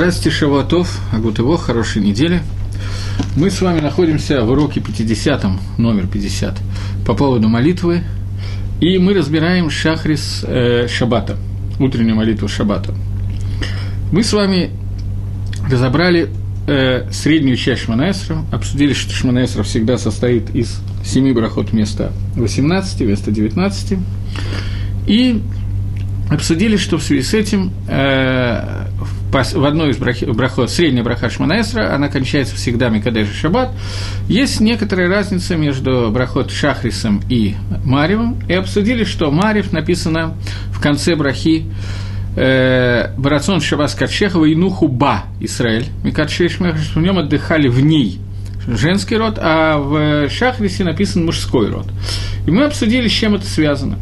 Здравствуйте, Шавуатов, Агутыво, хорошей недели. Мы с вами находимся в уроке 50, номер 50, по поводу молитвы, и мы разбираем Шахрис э, Шабата, утреннюю молитву Шабата. Мы с вами разобрали э, среднюю часть Шманаэсра, обсудили, что Шманаэсра всегда состоит из 7 брахот вместо 18, вместо 19, и обсудили, что в связи с этим э, в одной из брахот, средняя браха Шманаэсра, она кончается всегда Микадеш Шаббат. Есть некоторая разница между брахот Шахрисом и Маревым, и обсудили, что Марев написано в конце брахи э, Барацон Шабас Качехова и Нухуба Исраэль. Микадшеш в нем отдыхали в ней женский род, а в Шахрисе написан мужской род. И мы обсудили, с чем это связано.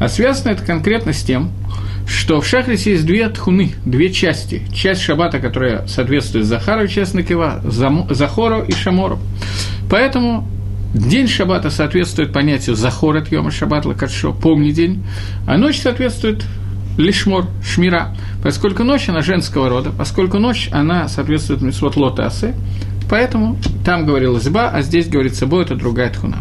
А связано это конкретно с тем, что в Шахрисе есть две тхуны, две части. Часть шаббата, которая соответствует Захару, часть Накива, Захору и Шамору. Поэтому день шаббата соответствует понятию Захор от Йома Шаббат Лакадшо, помни день, а ночь соответствует Лишмор, Шмира, поскольку ночь она женского рода, поскольку ночь она соответствует Мисвот Лотасы, Поэтому там говорилось «ба», а здесь говорится «бо» – это другая тхуна.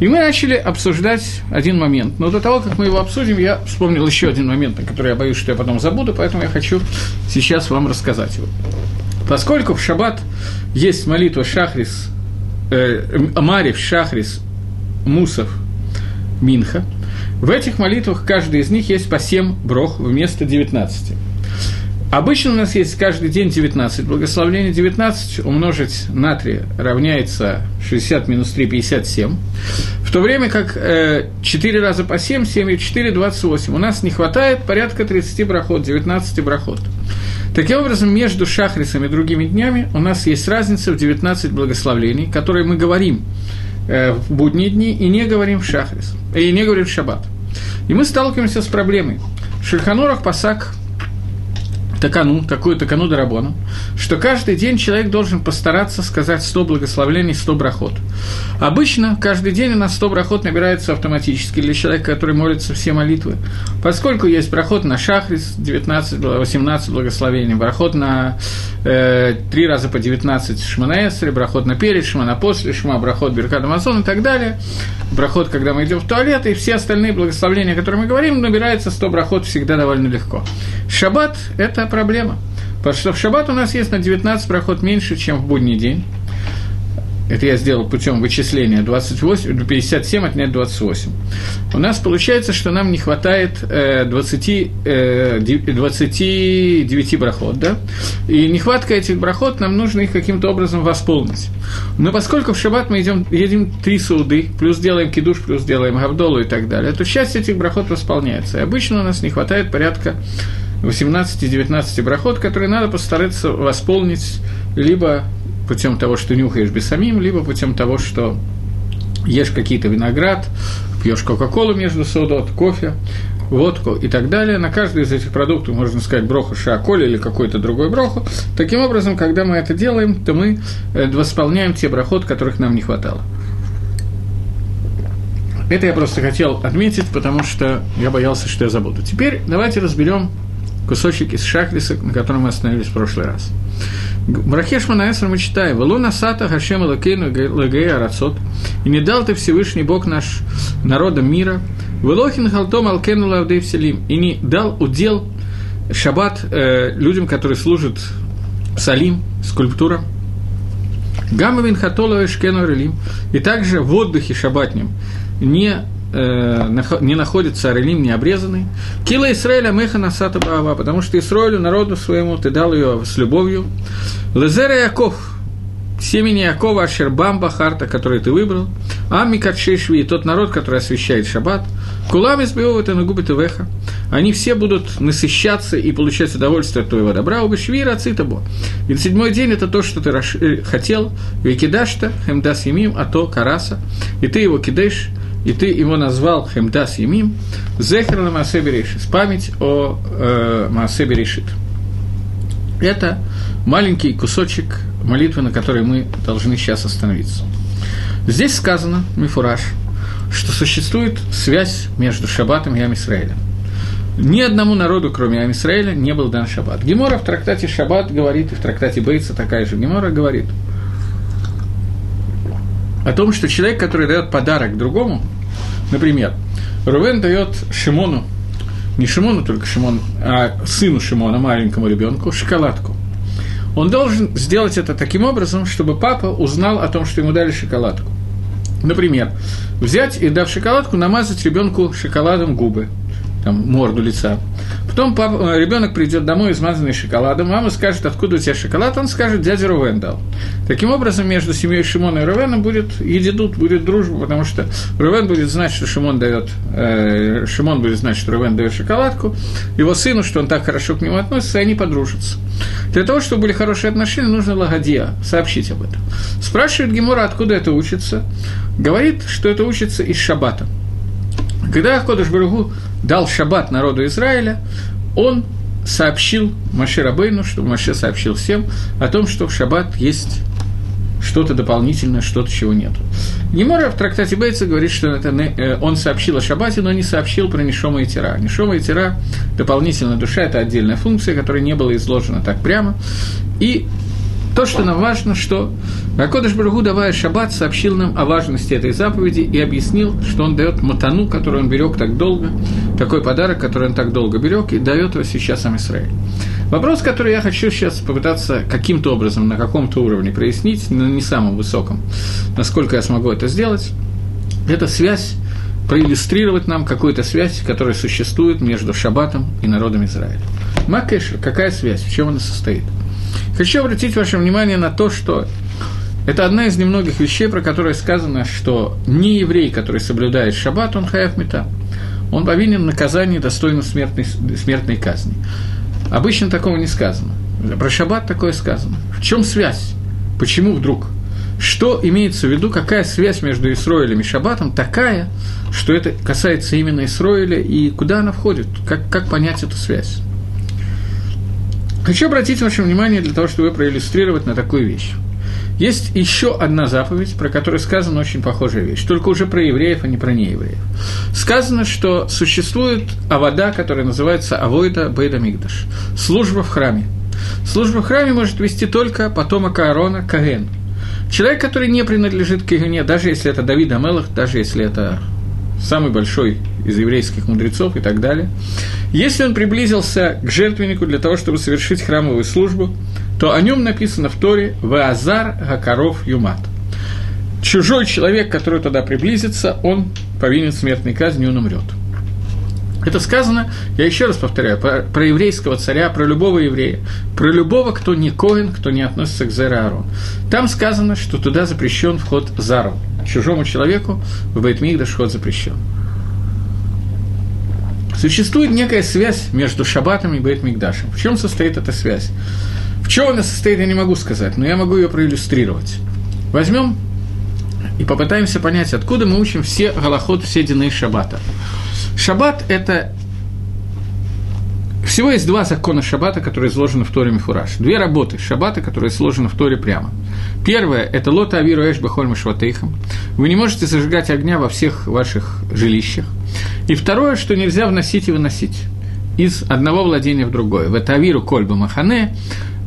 И мы начали обсуждать один момент. Но до того, как мы его обсудим, я вспомнил еще один момент, на который я боюсь, что я потом забуду, поэтому я хочу сейчас вам рассказать его. Поскольку в шаббат есть молитва Шахрис, э, Марив, Шахрис, Мусов, Минха, в этих молитвах каждый из них есть по 7 брох вместо 19. Обычно у нас есть каждый день 19 благословлений. 19 умножить на 3 равняется 60 минус 3, 57. В то время как э, 4 раза по 7, 7 и 4, 28. У нас не хватает порядка 30 брахот, 19 брахот. Таким образом, между Шахрисом и другими днями у нас есть разница в 19 благословлений, которые мы говорим э, в будние дни и не говорим в Шахрис, и не говорим в Шаббат. И мы сталкиваемся с проблемой. Шульханорах Пасак такану, такую такану дарабону, что каждый день человек должен постараться сказать 100 благословений, 100 брахот. Обычно каждый день у нас 100 брахот набирается автоматически для человека, который молится все молитвы. Поскольку есть брахот на шахрис, 19, 18 благословений, брахот на э, 3 раза по 19 шманаэсри, брахот на перед, шма на после, шма, брахот Беркад Амазон и так далее, брахот, когда мы идем в туалет, и все остальные благословения, о которых мы говорим, набирается 100 брахот всегда довольно легко. Шаббат – это проблема. Потому что в шаббат у нас есть на 19 проход меньше, чем в будний день. Это я сделал путем вычисления 28, 57 отнять 28. У нас получается, что нам не хватает 20, э, 29 э, брахот, да? И нехватка этих брахот, нам нужно их каким-то образом восполнить. Но поскольку в шаббат мы идем, едем три суды, плюс делаем кидуш, плюс делаем гавдолу и так далее, то часть этих брахот восполняется. И обычно у нас не хватает порядка 18-19 брахот, которые надо постараться восполнить либо путем того, что нюхаешь бесамим, либо путем того, что ешь какие-то виноград, пьешь Кока-Колу между содот, кофе, водку и так далее. На каждый из этих продуктов можно сказать броху шаколи или какой-то другой броху. Таким образом, когда мы это делаем, то мы э, восполняем те брахот, которых нам не хватало. Это я просто хотел отметить, потому что я боялся, что я забуду. Теперь давайте разберем кусочек из Шахриса, на котором мы остановились в прошлый раз. Брахеш Манаэсер мы читаем, «Валуна сата хашем лакейну лагея арацот, и не дал ты Всевышний Бог наш народам мира, Велохин халтом алкену лавдей вселим, и не дал удел шаббат э, людям, которые служат салим, скульптура, Гамавин хатола шкену релим, и также в отдыхе шабатнем не э, не находится Арелим не обрезанный. Кила Исраэля Меха Насата Баава, потому что Исраилю, народу своему, ты дал ее с любовью. Лезера Яков, семени Якова Ашербам Бахарта, который ты выбрал, Ами Катшешви, тот народ, который освещает Шаббат, Кулам избивов это нагубит веха. Они все будут насыщаться и получать удовольствие от твоего добра, убышвира цитабо. И седьмой день это то, что ты э, хотел, Викидашта, Хемдас Емим, а то Караса, и ты его кидаешь, и ты его назвал Хемдас Емим, Зехер на Маасе память о э, Маасе. Это маленький кусочек молитвы, на которой мы должны сейчас остановиться. Здесь сказано, Мифураж, что существует связь между Шаббатом и Амисраилем. Ни одному народу, кроме Амисраэля, не был дан шаббат. Гемора в трактате Шаббат говорит, и в трактате Бейца такая же Гемора говорит о том, что человек, который дает подарок другому, например, Рувен дает Шимону, не Шимону только Шимон, а сыну Шимона, маленькому ребенку, шоколадку. Он должен сделать это таким образом, чтобы папа узнал о том, что ему дали шоколадку. Например, взять и, дав шоколадку, намазать ребенку шоколадом губы – там, морду лица. Потом э, ребенок придет домой, измазанный шоколадом, мама скажет, откуда у тебя шоколад, он скажет, дядя Рувен дал. Таким образом, между семьей Шимона и Рувена будет едидут, будет дружба, потому что Рувен будет знать, что Шимон дает, э, Шимон будет знать, что Рувен дает шоколадку, его сыну, что он так хорошо к нему относится, и они подружатся. Для того, чтобы были хорошие отношения, нужно лагадия, сообщить об этом. Спрашивает Гемора, откуда это учится. Говорит, что это учится из шаббата. Когда Кодыш Баругу дал шаббат народу Израиля, он сообщил Маше Рабейну, что Маше сообщил всем о том, что в шаббат есть что-то дополнительное, что-то, чего нет. Немора в трактате Бейца говорит, что это э, он сообщил о шаббате, но не сообщил про Нишома и Тира. Нишома и Тира – дополнительная душа, это отдельная функция, которая не была изложена так прямо. И то, что нам важно, что Акодыш Барагу, давая шаббат, сообщил нам о важности этой заповеди и объяснил, что он дает матану, которую он берег так долго, такой подарок, который он так долго берег, и дает его сейчас сам. Вопрос, который я хочу сейчас попытаться каким-то образом, на каком-то уровне прояснить, но не самом высоком, насколько я смогу это сделать, это связь, проиллюстрировать нам какую-то связь, которая существует между Шаббатом и народом Израиля. Макэшер, какая связь, в чем она состоит – Хочу обратить ваше внимание на то, что это одна из немногих вещей, про которые сказано, что не еврей, который соблюдает шаббат, он хаяв мета. Он повинен наказанию достойно смертной, смертной казни. Обычно такого не сказано. Про шаббат такое сказано. В чем связь? Почему вдруг? Что имеется в виду, какая связь между Исроилем и Шаббатом такая, что это касается именно Исроиля, и куда она входит, как, как понять эту связь? Хочу обратить ваше внимание для того, чтобы проиллюстрировать на такую вещь. Есть еще одна заповедь, про которую сказана очень похожая вещь, только уже про евреев, а не про неевреев. Сказано, что существует авода, которая называется авойда бейда мигдаш, служба в храме. Служба в храме может вести только потомок Аарона Каген. Человек, который не принадлежит к Кагене, даже если это Давид Амелах, даже если это самый большой из еврейских мудрецов и так далее, если он приблизился к жертвеннику для того, чтобы совершить храмовую службу, то о нем написано в Торе «Ваазар Гакаров Юмат». Чужой человек, который туда приблизится, он повинен смертной казни, он умрет. Это сказано, я еще раз повторяю, про, про еврейского царя, про любого еврея, про любого, кто не коин, кто не относится к Зераару. Там сказано, что туда запрещен вход Зару. Чужому человеку в Бейтмигдаш вход запрещен. Существует некая связь между Шаббатом и Бейтмигдашем. В чем состоит эта связь? В чем она состоит, я не могу сказать, но я могу ее проиллюстрировать. Возьмем и попытаемся понять, откуда мы учим все голоход, все дины Шаббата. Шаббат – это всего есть два закона шаббата, которые изложены в Торе Мифураж. Две работы шаббата, которые изложены в Торе прямо. Первое – это лота авиру эш бахольма шватейхам. Вы не можете зажигать огня во всех ваших жилищах. И второе, что нельзя вносить и выносить из одного владения в другое. В это авиру кольба махане,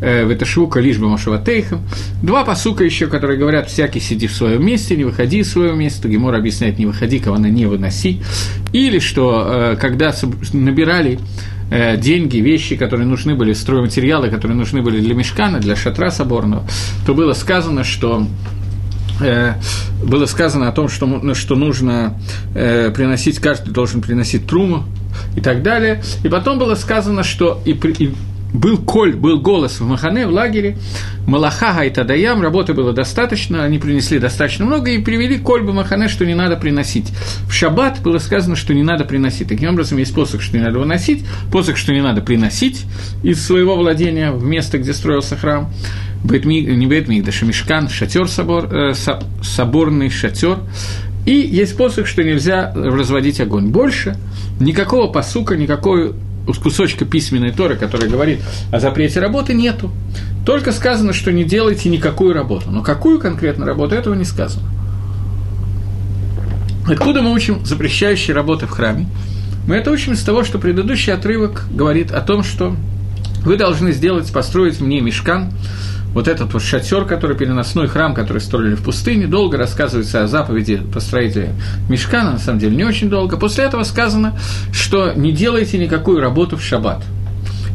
э, в это швука лишба машаватейхам. Два посука еще, которые говорят, всякий сиди в своем месте, не выходи из своего места. Гемор объясняет, не выходи, кого на не выноси. Или что, э, когда набирали Э, деньги, вещи, которые нужны были, стройматериалы, которые нужны были для мешкана, для шатра соборного, то было сказано, что э, было сказано о том, что, что нужно э, приносить, каждый должен приносить труму и так далее. И потом было сказано, что и, и был коль, был голос в Махане, в лагере, Малахага и Тадаям, работы было достаточно, они принесли достаточно много и привели коль в Махане, что не надо приносить. В Шаббат было сказано, что не надо приносить. Таким образом, есть посох, что не надо выносить, посох, что не надо приносить из своего владения в место, где строился храм. Бейтмиг, не Бейтмиг, да Шамишкан, шатер собор, э, соборный шатер. И есть посох, что нельзя разводить огонь. Больше никакого посука, никакой кусочка письменной Торы, который говорит о запрете работы, нету. Только сказано, что не делайте никакую работу. Но какую конкретно работу, этого не сказано. Откуда мы учим запрещающие работы в храме? Мы это учим из того, что предыдущий отрывок говорит о том, что вы должны сделать, построить мне мешкан, вот этот вот шатер, который переносной храм, который строили в пустыне, долго рассказывается о заповеди построителя мешкана, на самом деле не очень долго. После этого сказано, что не делайте никакую работу в шаббат –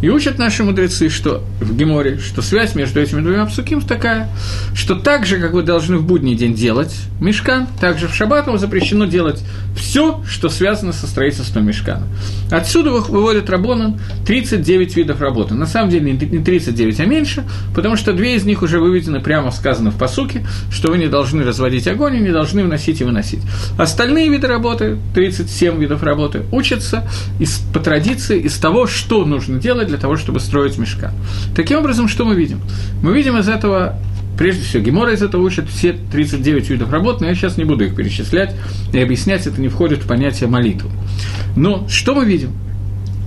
и учат наши мудрецы, что в Геморе, что связь между этими двумя псуким такая, что так же, как вы должны в будний день делать мешкан, так же в шаббат вам запрещено делать все, что связано со строительством мешкана. Отсюда выводят Рабонан 39 видов работы. На самом деле не 39, а меньше, потому что две из них уже выведены прямо сказано в посуке, что вы не должны разводить огонь и не должны вносить и выносить. Остальные виды работы, 37 видов работы, учатся из, по традиции из того, что нужно делать для того, чтобы строить мешка. Таким образом, что мы видим? Мы видим из этого Прежде всего, Гемора из этого учат все 39 видов работ, но я сейчас не буду их перечислять и объяснять, это не входит в понятие молитвы. Но что мы видим?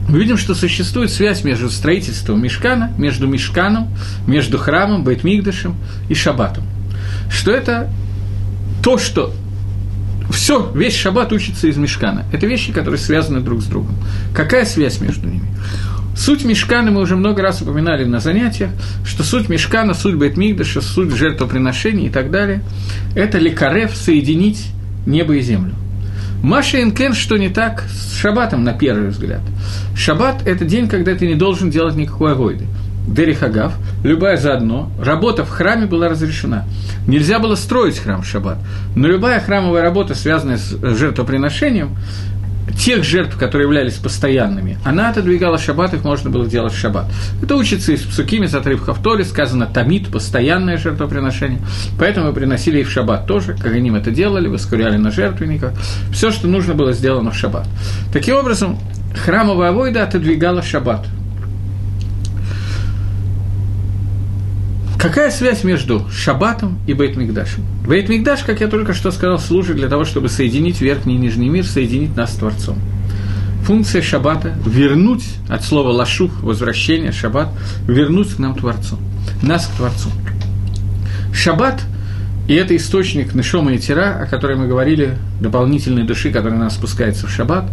Мы видим, что существует связь между строительством Мешкана, между Мешканом, между храмом, Бейтмигдашем и Шаббатом. Что это то, что все, весь шаббат учится из мешкана. Это вещи, которые связаны друг с другом. Какая связь между ними? Суть мешкана мы уже много раз упоминали на занятиях, что суть мешкана, суть Бетмигдаша, суть жертвоприношений и так далее – это лекарев соединить небо и землю. Маша Инкен, что не так с шаббатом, на первый взгляд. Шаббат – это день, когда ты не должен делать никакой авойды. Дерихагав, любая заодно, работа в храме была разрешена. Нельзя было строить храм в шаббат, но любая храмовая работа, связанная с жертвоприношением, тех жертв, которые являлись постоянными, она отодвигала шаббат, их можно было делать в шаббат. Это учится из псукими с отрывков Толи, сказано тамид, постоянное жертвоприношение, поэтому мы приносили и в шаббат тоже, как они это делали, воскуряли на жертвенниках, все, что нужно было сделано в шаббат. Таким образом, храмовая войда отодвигала шаббат – Какая связь между Шаббатом и Бейтмикдашем? Бейтмикдаш, как я только что сказал, служит для того, чтобы соединить верхний и нижний мир, соединить нас с Творцом. Функция Шаббата – вернуть, от слова лашух, возвращение, Шаббат, вернуть к нам Творцу, нас к Творцу. Шаббат – и это источник Нешома и Тира, о котором мы говорили, дополнительной души, которая нас спускается в Шаббат.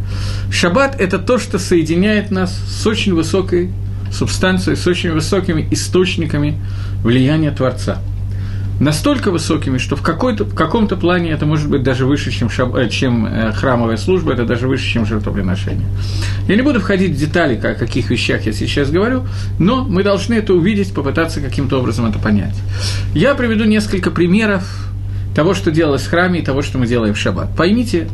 Шаббат – это то, что соединяет нас с очень высокой субстанцией, с очень высокими источниками влияния Творца. Настолько высокими, что в, какой-то, в каком-то плане это может быть даже выше, чем, шаб, э, чем э, храмовая служба, это даже выше, чем жертвоприношение. Я не буду входить в детали, о каких вещах я сейчас говорю, но мы должны это увидеть, попытаться каким-то образом это понять. Я приведу несколько примеров того, что делалось в храме, и того, что мы делаем в шаббат. Поймите,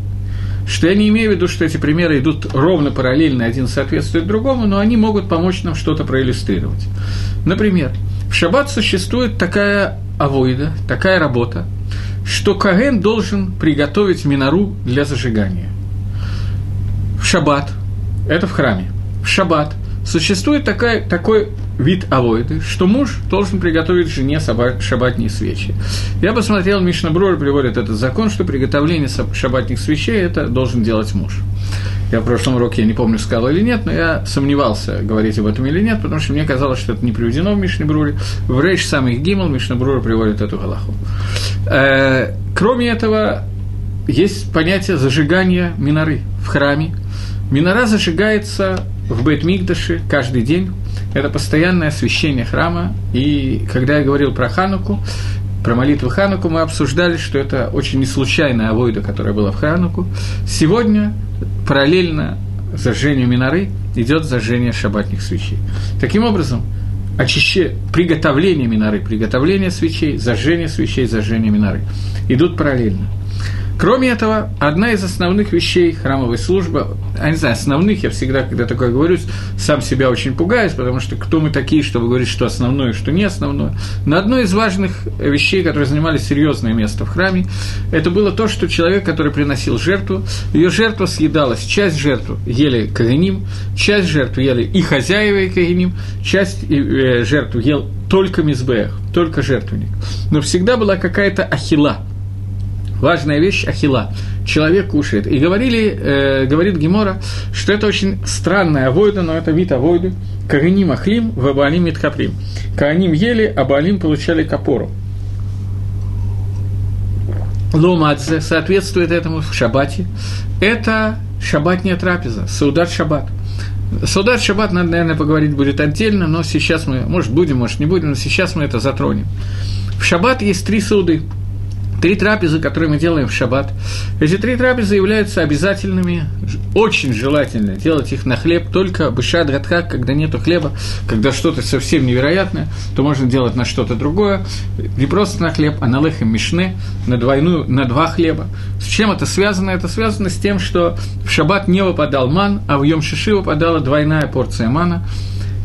что я не имею в виду, что эти примеры идут ровно параллельно, один соответствует другому, но они могут помочь нам что-то проиллюстрировать. Например, в шаббат существует такая авойда, такая работа, что Каген должен приготовить минору для зажигания. В шаббат, это в храме, в шаббат существует такая, такой вид авойды, что муж должен приготовить жене шабатные свечи. Я посмотрел, Мишна Брур приводит этот закон, что приготовление шабатных свечей это должен делать муж. Я в прошлом уроке, я не помню, сказал или нет, но я сомневался, говорить об этом или нет, потому что мне казалось, что это не приведено в Мишне Бруре. В Рейш самых Гимл Мишна Брур приводит эту галаху. Э, кроме этого, есть понятие зажигания миноры в храме. Минора зажигается в Бейт-Мигдаше каждый день это постоянное освещение храма. И когда я говорил про Хануку, про молитву Хануку, мы обсуждали, что это очень неслучайная авойда, которая была в Хануку. Сегодня параллельно зажжению миноры идет зажжение шабатных свечей. Таким образом, очище... приготовление миноры, приготовление свечей, зажжение свечей, зажжение миноры идут параллельно – Кроме этого, одна из основных вещей храмовой службы, я не знаю, основных, я всегда, когда такое говорю, сам себя очень пугаюсь, потому что кто мы такие, чтобы говорить, что основное, что не основное. Но одно из важных вещей, которые занимали серьезное место в храме, это было то, что человек, который приносил жертву, ее жертва съедалась, часть жертвы ели каганим, часть жертвы ели и хозяева и каганим, часть э, жертву ел только мизбех, только жертвенник. Но всегда была какая-то ахила – важная вещь – ахила. Человек кушает. И говорили, э, говорит Гемора, что это очень странная авойда, но это вид авойды. Каганим ахлим, в абалим митхаприм. Каганим ели, а балим получали капору. Ломадзе соответствует этому в шабате. Это шаббатняя трапеза, саудат шаббат. Саудат шаббат, надо, наверное, поговорить будет отдельно, но сейчас мы, может, будем, может, не будем, но сейчас мы это затронем. В шаббат есть три сауды – Три трапезы, которые мы делаем в шаббат. Эти три трапезы являются обязательными, очень желательно делать их на хлеб, только бышад радхак, когда нету хлеба, когда что-то совсем невероятное, то можно делать на что-то другое, не просто на хлеб, а на лехем мишне, на, двойную, на два хлеба. С чем это связано? Это связано с тем, что в шаббат не выпадал ман, а в Йом Шиши выпадала двойная порция мана,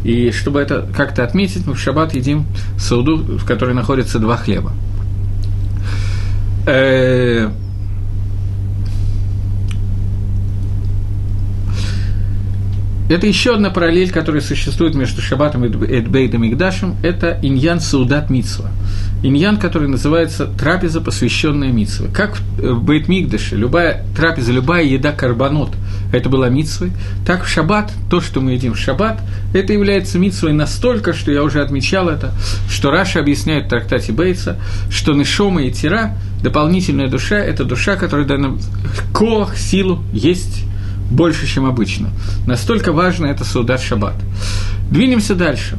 и чтобы это как-то отметить, мы в шаббат едим сауду, в которой находится два хлеба. Э, это еще одна параллель, которая существует между Шаббатом и Бейдом и Гдашем, это иньян Саудат Митсва. Иньян, который называется трапеза, посвященная Митсве. Как в Бейт Мигдаше, любая трапеза, любая еда карбонот, это была Митсвой, так в Шаббат, то, что мы едим в Шаббат, это является Митсвой настолько, что я уже отмечал это, что Раша объясняет в трактате Бейтса, что Нешома и Тира дополнительная душа – это душа, которая дана коах, силу, есть больше, чем обычно. Настолько важно это Саудат Шаббат. Двинемся дальше.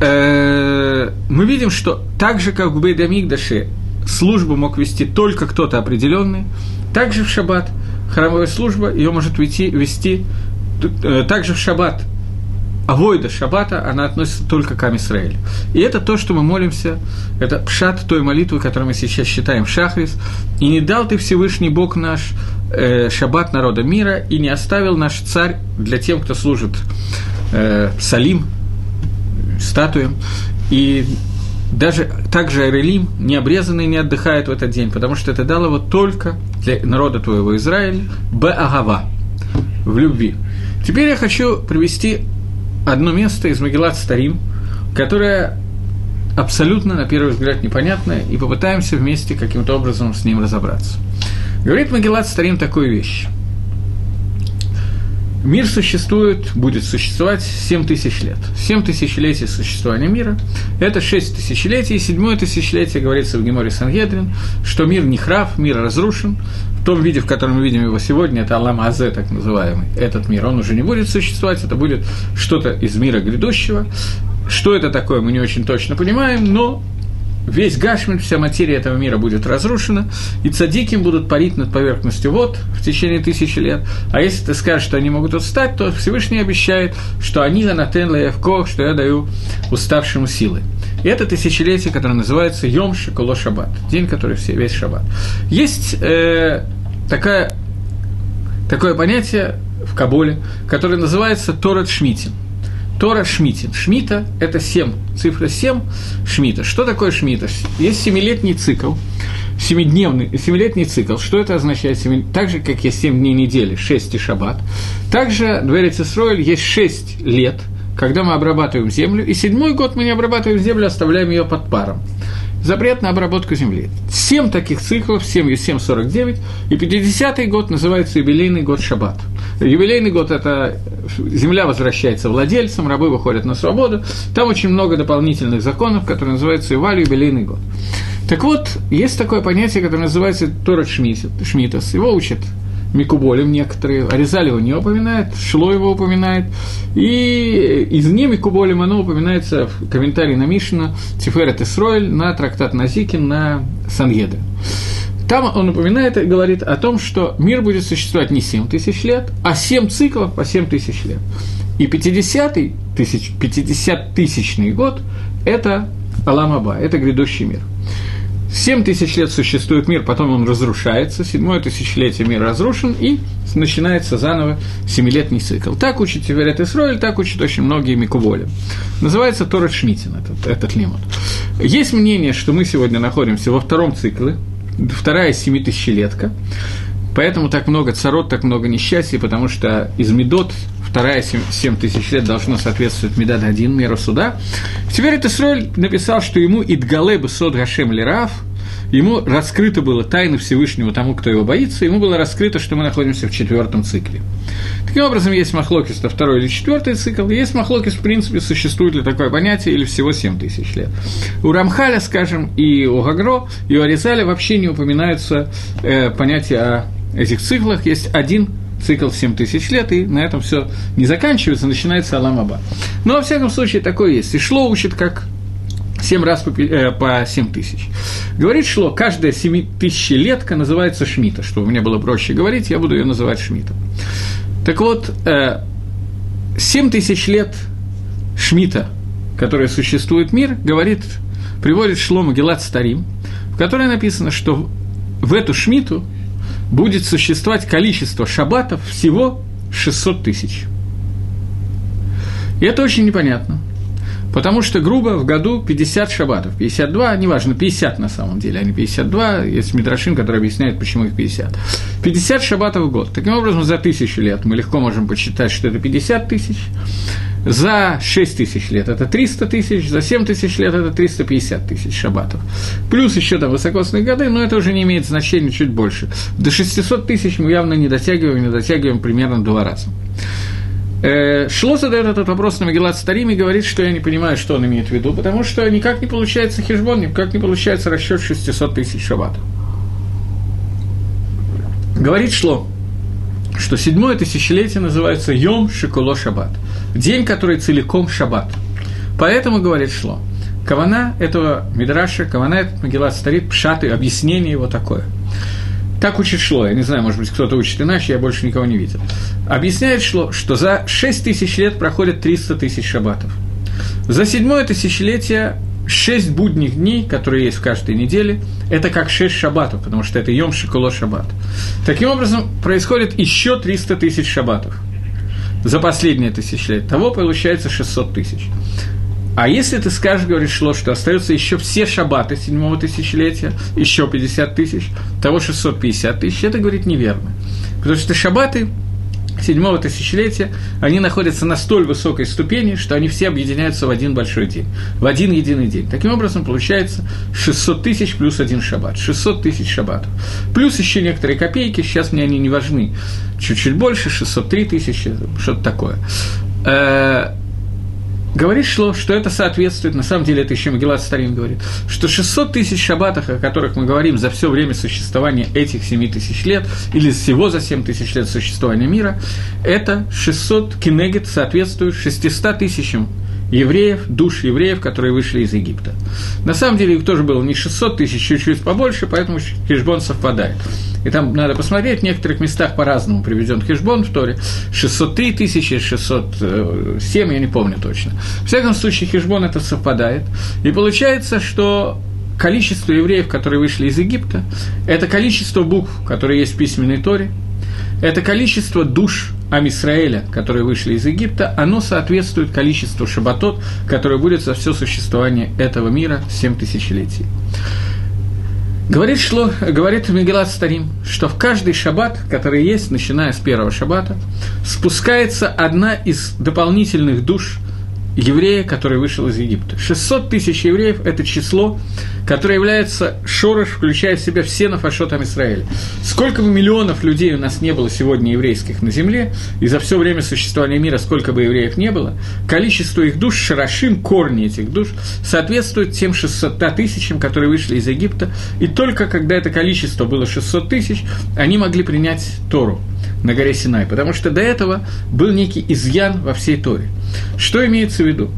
Э, мы видим, что так же, как в Бейдамигдаше службу мог вести только кто-то определенный, также в Шаббат храмовая служба ее может вести, вести э, также в Шаббат авойда шаббата, она относится только к Амисраэлю. И это то, что мы молимся, это пшат той молитвы, которую мы сейчас считаем шахрис. «И не дал ты Всевышний Бог наш э, шаббат народа мира, и не оставил наш царь для тем, кто служит э, салим, статуям, и даже также Арелим, не обрезанный, не отдыхает в этот день, потому что это дал его только для народа твоего Израиля, Б-Агава, в любви. Теперь я хочу привести одно место из Магеллат Старим, которое абсолютно, на первый взгляд, непонятное, и попытаемся вместе каким-то образом с ним разобраться. Говорит Магеллат Старим такую вещь. Мир существует, будет существовать 7 тысяч лет. 7 тысячелетий существования мира – это 6 тысячелетий. И седьмое тысячелетие говорится в Геморе Сангедрин, что мир не храв, мир разрушен. В том виде, в котором мы видим его сегодня, это Аллам Азе, так называемый, этот мир, он уже не будет существовать, это будет что-то из мира грядущего. Что это такое, мы не очень точно понимаем, но весь Гашмин, вся материя этого мира будет разрушена, и цадиким будут парить над поверхностью вод в течение тысячи лет. А если ты скажешь, что они могут устать, то Всевышний обещает, что они анатен лаевко, что я даю уставшему силы. И это тысячелетие, которое называется Йом Шикуло Шаббат, день, который все, весь Шаббат. Есть э, такая, такое понятие в Кабуле, которое называется Торат Шмитин – Тора Шмитин. Шмита – это 7, цифра 7 Шмита. Что такое Шмита? Есть семилетний цикл, семидневный, семилетний цикл. Что это означает? Так же, как есть 7 дней недели, 6 и шаббат. Также в Эрицесройль есть 6 лет, когда мы обрабатываем землю, и седьмой год мы не обрабатываем землю, оставляем ее под паром запрет на обработку земли. Семь таких циклов, 7 и 7, 49, и 50-й год называется юбилейный год Шаббат. Юбилейный год – это земля возвращается владельцам, рабы выходят на свободу. Там очень много дополнительных законов, которые называются Иваль юбилейный год. Так вот, есть такое понятие, которое называется Торат Шмитас. Его учат Микуболем некоторые, Аризаль его не упоминает, Шло его упоминает, и из не Микуболем оно упоминается в комментарии на Мишина Тиферет Исроэль на трактат Назикин на Саньеды. Там он упоминает и говорит о том, что мир будет существовать не 7 тысяч лет, а 7 циклов по 7 тысяч лет. И 50-й, тысяч, 50-тысячный год – это Аламаба, это грядущий мир – Семь тысяч лет существует мир, потом он разрушается, седьмое тысячелетие мир разрушен, и начинается заново семилетний цикл. Так учит Тиверет Исроэль, так учат очень многие Микуволи. Называется Торат Шмитин, этот, этот лимут. Есть мнение, что мы сегодня находимся во втором цикле, вторая семитысячелетка, поэтому так много царот, так много несчастий, потому что из Медот вторая 7, 7 тысяч лет должно соответствовать Медад один миру суда. Теперь это Исроль написал, что ему Идгале Бесод Гашем Лерав, ему раскрыто было тайны Всевышнего тому, кто его боится, ему было раскрыто, что мы находимся в четвертом цикле. Таким образом, есть махлокис, это второй или четвертый цикл, есть махлокис, в принципе, существует ли такое понятие, или всего 7 тысяч лет. У Рамхаля, скажем, и у Гагро, и у Аризаля вообще не упоминаются э, понятия о этих циклах есть один цикл в 7 тысяч лет, и на этом все не заканчивается, начинается Аламаба. Но, во всяком случае, такое есть. И Шло учит, как 7 раз по, э, по 7 тысяч. Говорит Шло, каждая 7 летка называется Шмита. Чтобы мне было проще говорить, я буду ее называть Шмита. Так вот, э, 7 тысяч лет Шмита, которая существует мир, говорит, приводит Шлома Гелат Старим, в которой написано, что в эту Шмиту будет существовать количество шабатов всего 600 тысяч. И это очень непонятно. Потому что грубо в году 50 шабатов, 52, неважно, 50 на самом деле, а не 52, есть Мидрашин, который объясняет, почему их 50. 50 шабатов в год. Таким образом, за тысячу лет мы легко можем посчитать, что это 50 тысяч, за 6 тысяч лет это 300 тысяч, за 7 тысяч лет это 350 тысяч шабатов. Плюс еще там высокосные годы, но это уже не имеет значения чуть больше. До 600 тысяч мы явно не дотягиваем, не дотягиваем примерно два раза. Э, Шло задает этот вопрос на Магеллат Старим и говорит, что я не понимаю, что он имеет в виду, потому что никак не получается хижбон, никак не получается расчет 600 тысяч шабатов. Говорит Шло, что седьмое тысячелетие называется Йом Шикуло Шаббат, день, который целиком Шаббат. Поэтому, говорит Шло, Кавана этого Мидраша, Кавана этот Магеллат Старит, Пшаты, объяснение его такое – так учит Шло. Я не знаю, может быть, кто-то учит иначе, я больше никого не видел. Объясняет Шло, что за 6 тысяч лет проходит 300 тысяч шаббатов. За седьмое тысячелетие 6 будних дней, которые есть в каждой неделе, это как 6 шаббатов, потому что это Йом Шикуло Шаббат. Таким образом, происходит еще 300 тысяч шаббатов за последнее тысячелетие. Того получается 600 тысяч. А если ты скажешь, говорит Шло, что остаются еще все шабаты седьмого тысячелетия, еще 50 тысяч, того 650 тысяч, это, говорит, неверно. Потому что шабаты седьмого тысячелетия, они находятся на столь высокой ступени, что они все объединяются в один большой день, в один единый день. Таким образом, получается 600 тысяч плюс один шаббат, 600 тысяч шаббатов. Плюс еще некоторые копейки, сейчас мне они не важны, чуть-чуть больше, 603 тысячи, что-то такое. Говорит Шло, что это соответствует, на самом деле это еще Магеллат Старин говорит, что 600 тысяч шаббатов, о которых мы говорим за все время существования этих 7 тысяч лет, или всего за 7 тысяч лет существования мира, это 600 кинегет соответствует 600 тысячам евреев, душ евреев, которые вышли из Египта. На самом деле их тоже было не 600 тысяч, чуть-чуть побольше, поэтому хижбон совпадает. И там надо посмотреть, в некоторых местах по-разному приведен хижбон в Торе. 603 тысячи, 607, я не помню точно. В всяком случае, хижбон это совпадает. И получается, что количество евреев, которые вышли из Египта, это количество букв, которые есть в письменной Торе, это количество душ Амисраэля, которые вышли из Египта, оно соответствует количеству шабатот, которое будет за все существование этого мира 7 тысячелетий. Говорит, шло, говорит Мегелат Старим, что в каждый шаббат, который есть, начиная с первого шаббата, спускается одна из дополнительных душ еврея, который вышел из Египта. 600 тысяч евреев – это число, которое является шорош, включая в себя все нафашотам Израиля. Сколько бы миллионов людей у нас не было сегодня еврейских на земле, и за все время существования мира сколько бы евреев не было, количество их душ, шарашим, корни этих душ, соответствует тем 600 тысячам, которые вышли из Египта, и только когда это количество было 600 тысяч, они могли принять Тору на горе Синай, потому что до этого был некий изъян во всей Торе. Что имеется в виду?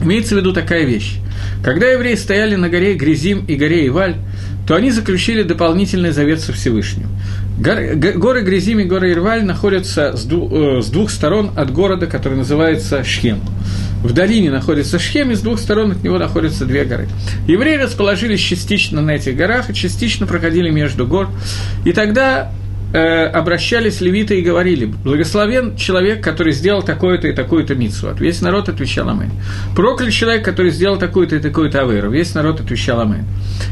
Имеется в виду такая вещь. Когда евреи стояли на горе Гризим и горе Иваль, то они заключили дополнительный завет со Всевышним. Горы Гризим и горы Ирваль находятся с э, двух сторон от города, который называется Шхем. В долине находится Шхем, и с двух сторон от него находятся две горы. Евреи расположились частично на этих горах и частично проходили между гор. И тогда э, обращались левиты и говорили, благословен человек, который сделал такое-то и такое-то митсу. Весь народ отвечал Амин. Проклят человек, который сделал такую-то и такую-то аверу. Весь народ отвечал Амин.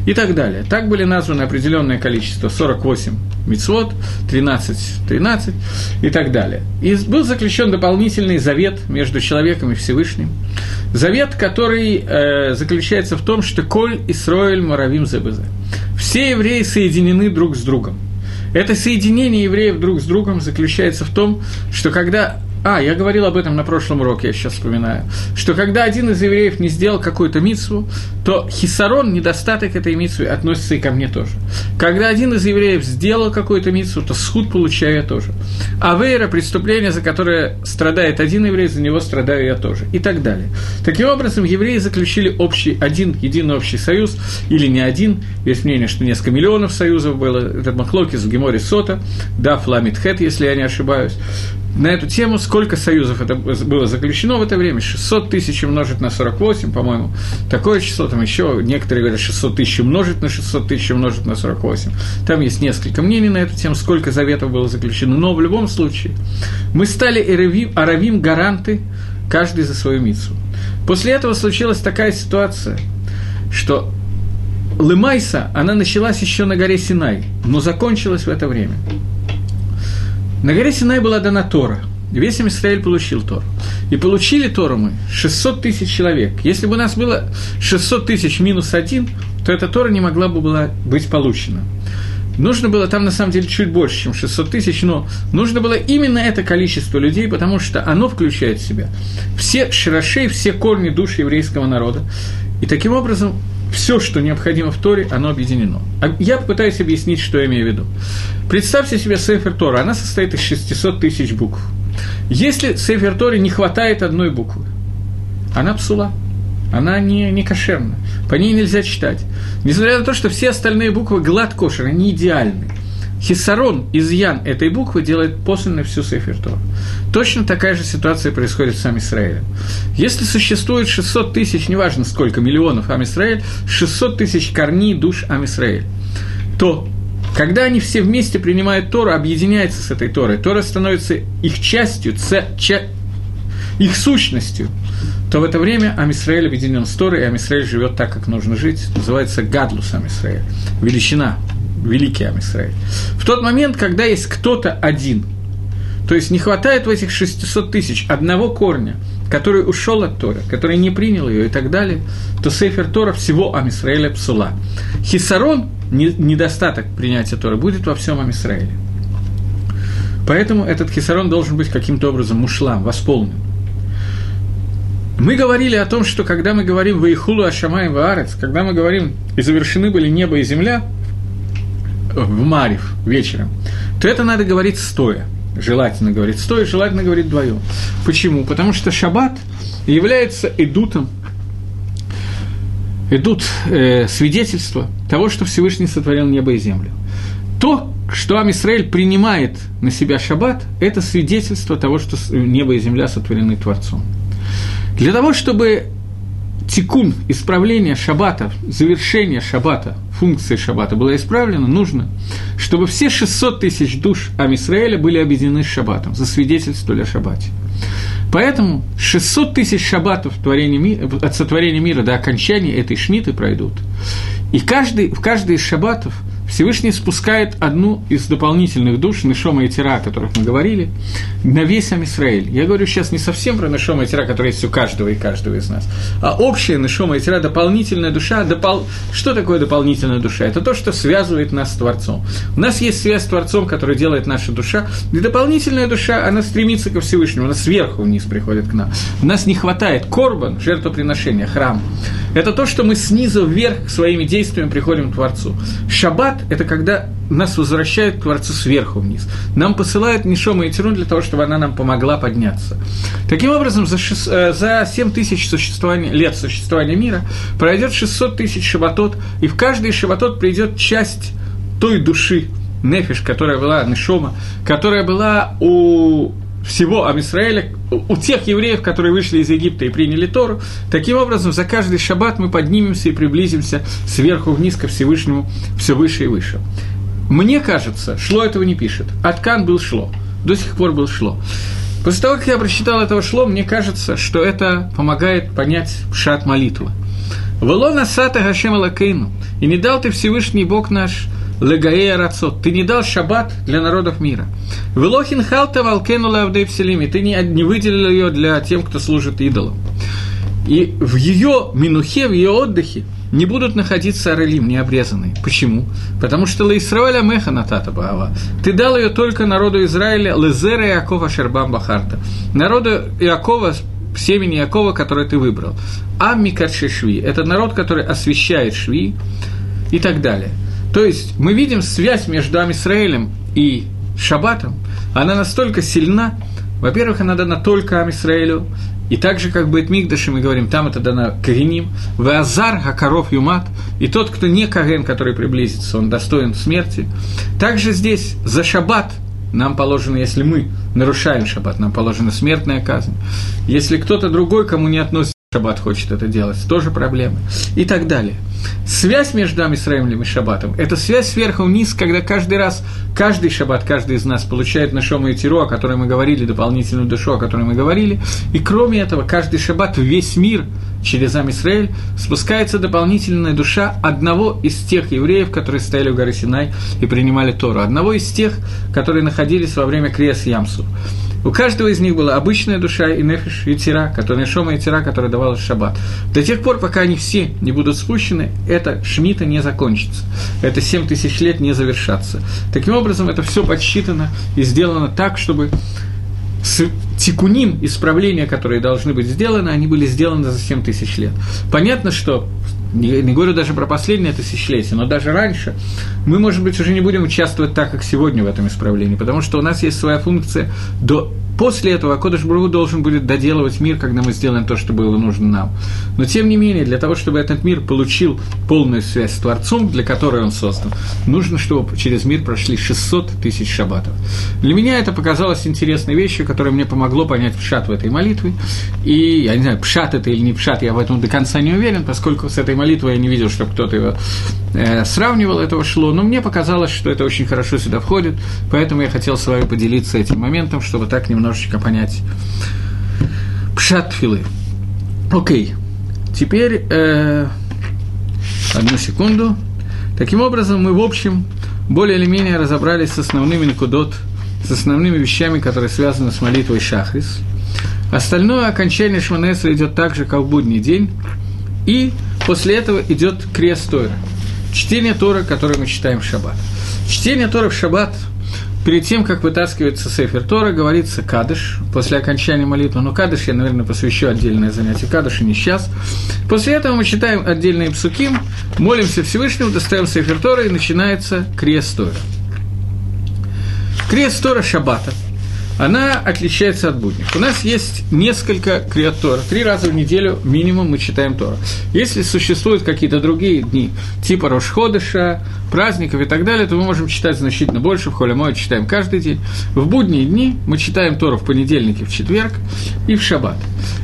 И так далее. Так были названы определенное количество, 48 мицвод, 13, 13 и так далее. И был заключен дополнительный завет между человеком и Всевышним. Завет, который э, заключается в том, что «Коль Исроэль Маравим Зебезе». Все евреи соединены друг с другом – это соединение евреев друг с другом заключается в том, что когда А, я говорил об этом на прошлом уроке, я сейчас вспоминаю. Что когда один из евреев не сделал какую-то митсву, то хисарон, недостаток этой митсвы, относится и ко мне тоже. Когда один из евреев сделал какую-то митсву, то схуд получаю я тоже. А вейра – преступление, за которое страдает один еврей, за него страдаю я тоже. И так далее. Таким образом, евреи заключили общий, один, единый общий союз, или не один, есть мнение, что несколько миллионов союзов было, это Махлокис в Геморе Сота, да, Фламит Хет, если я не ошибаюсь на эту тему, сколько союзов это было заключено в это время, 600 тысяч умножить на 48, по-моему, такое число, там еще некоторые говорят 600 тысяч умножить на 600 тысяч умножить на 48. Там есть несколько мнений на эту тему, сколько заветов было заключено, но в любом случае мы стали аравим, аравим гаранты, каждый за свою мицу. После этого случилась такая ситуация, что Лымайса, она началась еще на горе Синай, но закончилась в это время. На горе Синай была дана Тора. Весь Израиль получил Тору. И получили Тору мы 600 тысяч человек. Если бы у нас было 600 тысяч минус один, то эта Тора не могла бы была быть получена. Нужно было там, на самом деле, чуть больше, чем 600 тысяч, но нужно было именно это количество людей, потому что оно включает в себя все широшей, все корни души еврейского народа. И таким образом все, что необходимо в Торе, оно объединено. А я попытаюсь объяснить, что я имею в виду. Представьте себе Сейфер Тора, она состоит из 600 тысяч букв. Если Сейфер Торе не хватает одной буквы, она псула, она не, не кошерна, по ней нельзя читать. Несмотря на то, что все остальные буквы глад кошер, они идеальны. Хиссарон, изъян этой буквы делает посланной всю Сейфер Тор. Точно такая же ситуация происходит с сам Израилем. Если существует 600 тысяч, неважно сколько, миллионов Ам Исраэль, 600 тысяч корней душ Ам Исраэль, то когда они все вместе принимают Тору, объединяются с этой Торой, Тора становится их частью, ц, ча, их сущностью, то в это время Амисраэль объединен с Торой, и Амисраэль живет так, как нужно жить. Называется Гадлус Амисраэль, величина, великий Амисраэль. В тот момент, когда есть кто-то один, то есть не хватает в этих 600 тысяч одного корня, который ушел от Тора, который не принял ее и так далее, то Сейфер Тора всего Амисраэля псула. Хисарон, недостаток принятия Тора, будет во всем Амисраэле. Поэтому этот хисарон должен быть каким-то образом мушлам, восполнен. Мы говорили о том, что когда мы говорим «Ваихулу Ашамай Ваарец», когда мы говорим «И завершены были небо и земля», в Марив вечером, то это надо говорить стоя. Желательно говорить стоя, желательно говорить вдвоем. Почему? Потому что шаббат является идутом, идут э, свидетельства того, что Всевышний сотворил небо и землю. То, что Амисраэль принимает на себя шаббат, это свидетельство того, что небо и земля сотворены Творцом. Для того, чтобы тикун, исправление шаббата, завершение шаббата, функции шаббата было исправлено, нужно, чтобы все 600 тысяч душ Амисраэля были объединены с шаббатом, засвидетельствовали о шаббате. Поэтому 600 тысяч шаббатов от сотворения мира до окончания этой шмиты пройдут. И каждый, в каждый из шаббатов – Всевышний спускает одну из дополнительных душ, Нешома и Тира, о которых мы говорили, на весь Амисраэль. Я говорю сейчас не совсем про Нешома и Тира, которая есть у каждого и каждого из нас, а общая Нешома и Тира, дополнительная душа. Допол... Что такое дополнительная душа? Это то, что связывает нас с Творцом. У нас есть связь с Творцом, который делает наша душа, и дополнительная душа, она стремится ко Всевышнему, она сверху вниз приходит к нам. У нас не хватает корбан, жертвоприношения, храм. Это то, что мы снизу вверх своими действиями приходим к Творцу. Шаббат – это когда нас возвращают к Творцу сверху вниз. Нам посылают Нишома и Тирун для того, чтобы она нам помогла подняться. Таким образом, за, 6, э, за 7 тысяч существования, лет существования мира пройдет 600 тысяч шабатот, и в каждый шабатот придет часть той души, Нефиш, которая была Нишома, которая была у всего Амисраэля, у тех евреев, которые вышли из Египта и приняли Тору, таким образом за каждый шаббат мы поднимемся и приблизимся сверху вниз ко Всевышнему все выше и выше. Мне кажется, Шло этого не пишет. Аткан был Шло. До сих пор был Шло. После того, как я прочитал этого Шло, мне кажется, что это помогает понять шат молитвы. «Велона сата Гашем Лакейну, и не дал ты Всевышний Бог наш – Легаея Рацот. Ты не дал шаббат для народов мира. Велохин халта валкену лавдей. Ты не, не выделил ее для тем, кто служит идолам. И в ее минухе, в ее отдыхе, не будут находиться Арелим, не обрезанные. Почему? Потому что Лаисраэля Меха Натата Баава. Ты дал ее только народу Израиля, Лезера Иакова Шербам Бахарта. Народу Иакова, семени Иакова, который ты выбрал. Амми Карши Это народ, который освещает Шви и так далее. То есть мы видим связь между Амисраэлем и Шаббатом, она настолько сильна, во-первых, она дана только Амисраэлю, и так же, как будет Мигдаши, мы говорим, там это дано Кариним, Веазар, Хакаров, Юмат, и тот, кто не Карен, который приблизится, он достоин смерти. Также здесь за Шаббат нам положено, если мы нарушаем Шаббат, нам положена смертная казнь. Если кто-то другой, кому не относится Шаббат хочет это делать, тоже проблемы. И так далее. Связь между Амисраилем и Шаббатом – это связь сверху вниз, когда каждый раз, каждый Шаббат, каждый из нас получает нашому и тиру, о которой мы говорили, дополнительную душу, о которой мы говорили. И кроме этого, каждый Шаббат весь мир через Амисраэль спускается дополнительная душа одного из тех евреев, которые стояли у горы Синай и принимали Тору, одного из тех, которые находились во время Креас Ямсу. У каждого из них была обычная душа и нефиш, и тира, которая шома и тира, которая давала шаббат. До тех пор, пока они все не будут спущены, эта шмита не закончится. Это семь тысяч лет не завершаться. Таким образом, это все подсчитано и сделано так, чтобы с тикуним, исправления, которые должны быть сделаны, они были сделаны за 7 тысяч лет. Понятно, что не, не говорю даже про последнее тысячелетие, но даже раньше, мы, может быть, уже не будем участвовать так, как сегодня в этом исправлении, потому что у нас есть своя функция до После этого Кодыш Бру должен будет доделывать мир, когда мы сделаем то, что было нужно нам. Но тем не менее, для того, чтобы этот мир получил полную связь с Творцом, для которой он создан, нужно, чтобы через мир прошли 600 тысяч шаббатов. Для меня это показалось интересной вещью, которая мне помогло понять пшат в этой молитве. И я не знаю, пшат это или не пшат, я в этом до конца не уверен, поскольку с этой молитвой я не видел, чтобы кто-то его э, сравнивал, этого шло. Но мне показалось, что это очень хорошо сюда входит, поэтому я хотел с вами поделиться этим моментом, чтобы так немного немножечко понять пшат филы. Окей, теперь э, одну секунду. Таким образом, мы, в общем, более или менее разобрались с основными накудот, с основными вещами, которые связаны с молитвой Шахрис. Остальное окончание Шманесра идет так же, как в будний день. И после этого идет крест Тора. Чтение Тора, которое мы читаем в шаббат. Чтение Тора в шаббат – перед тем, как вытаскивается Сефер Тора, говорится Кадыш, после окончания молитвы. Но Кадыш я, наверное, посвящу отдельное занятие Кадыша, не сейчас. После этого мы читаем отдельные псуким, молимся Всевышнему, достаем Сефер Тора, и начинается крест Тора. Крест Тора Шаббата – она отличается от будних. У нас есть несколько криат Тора. Три раза в неделю минимум мы читаем Тора. Если существуют какие-то другие дни, типа Рошходыша, праздников и так далее, то мы можем читать значительно больше. В Холе читаем каждый день. В будние дни мы читаем Тору в понедельник и в четверг и в шаббат.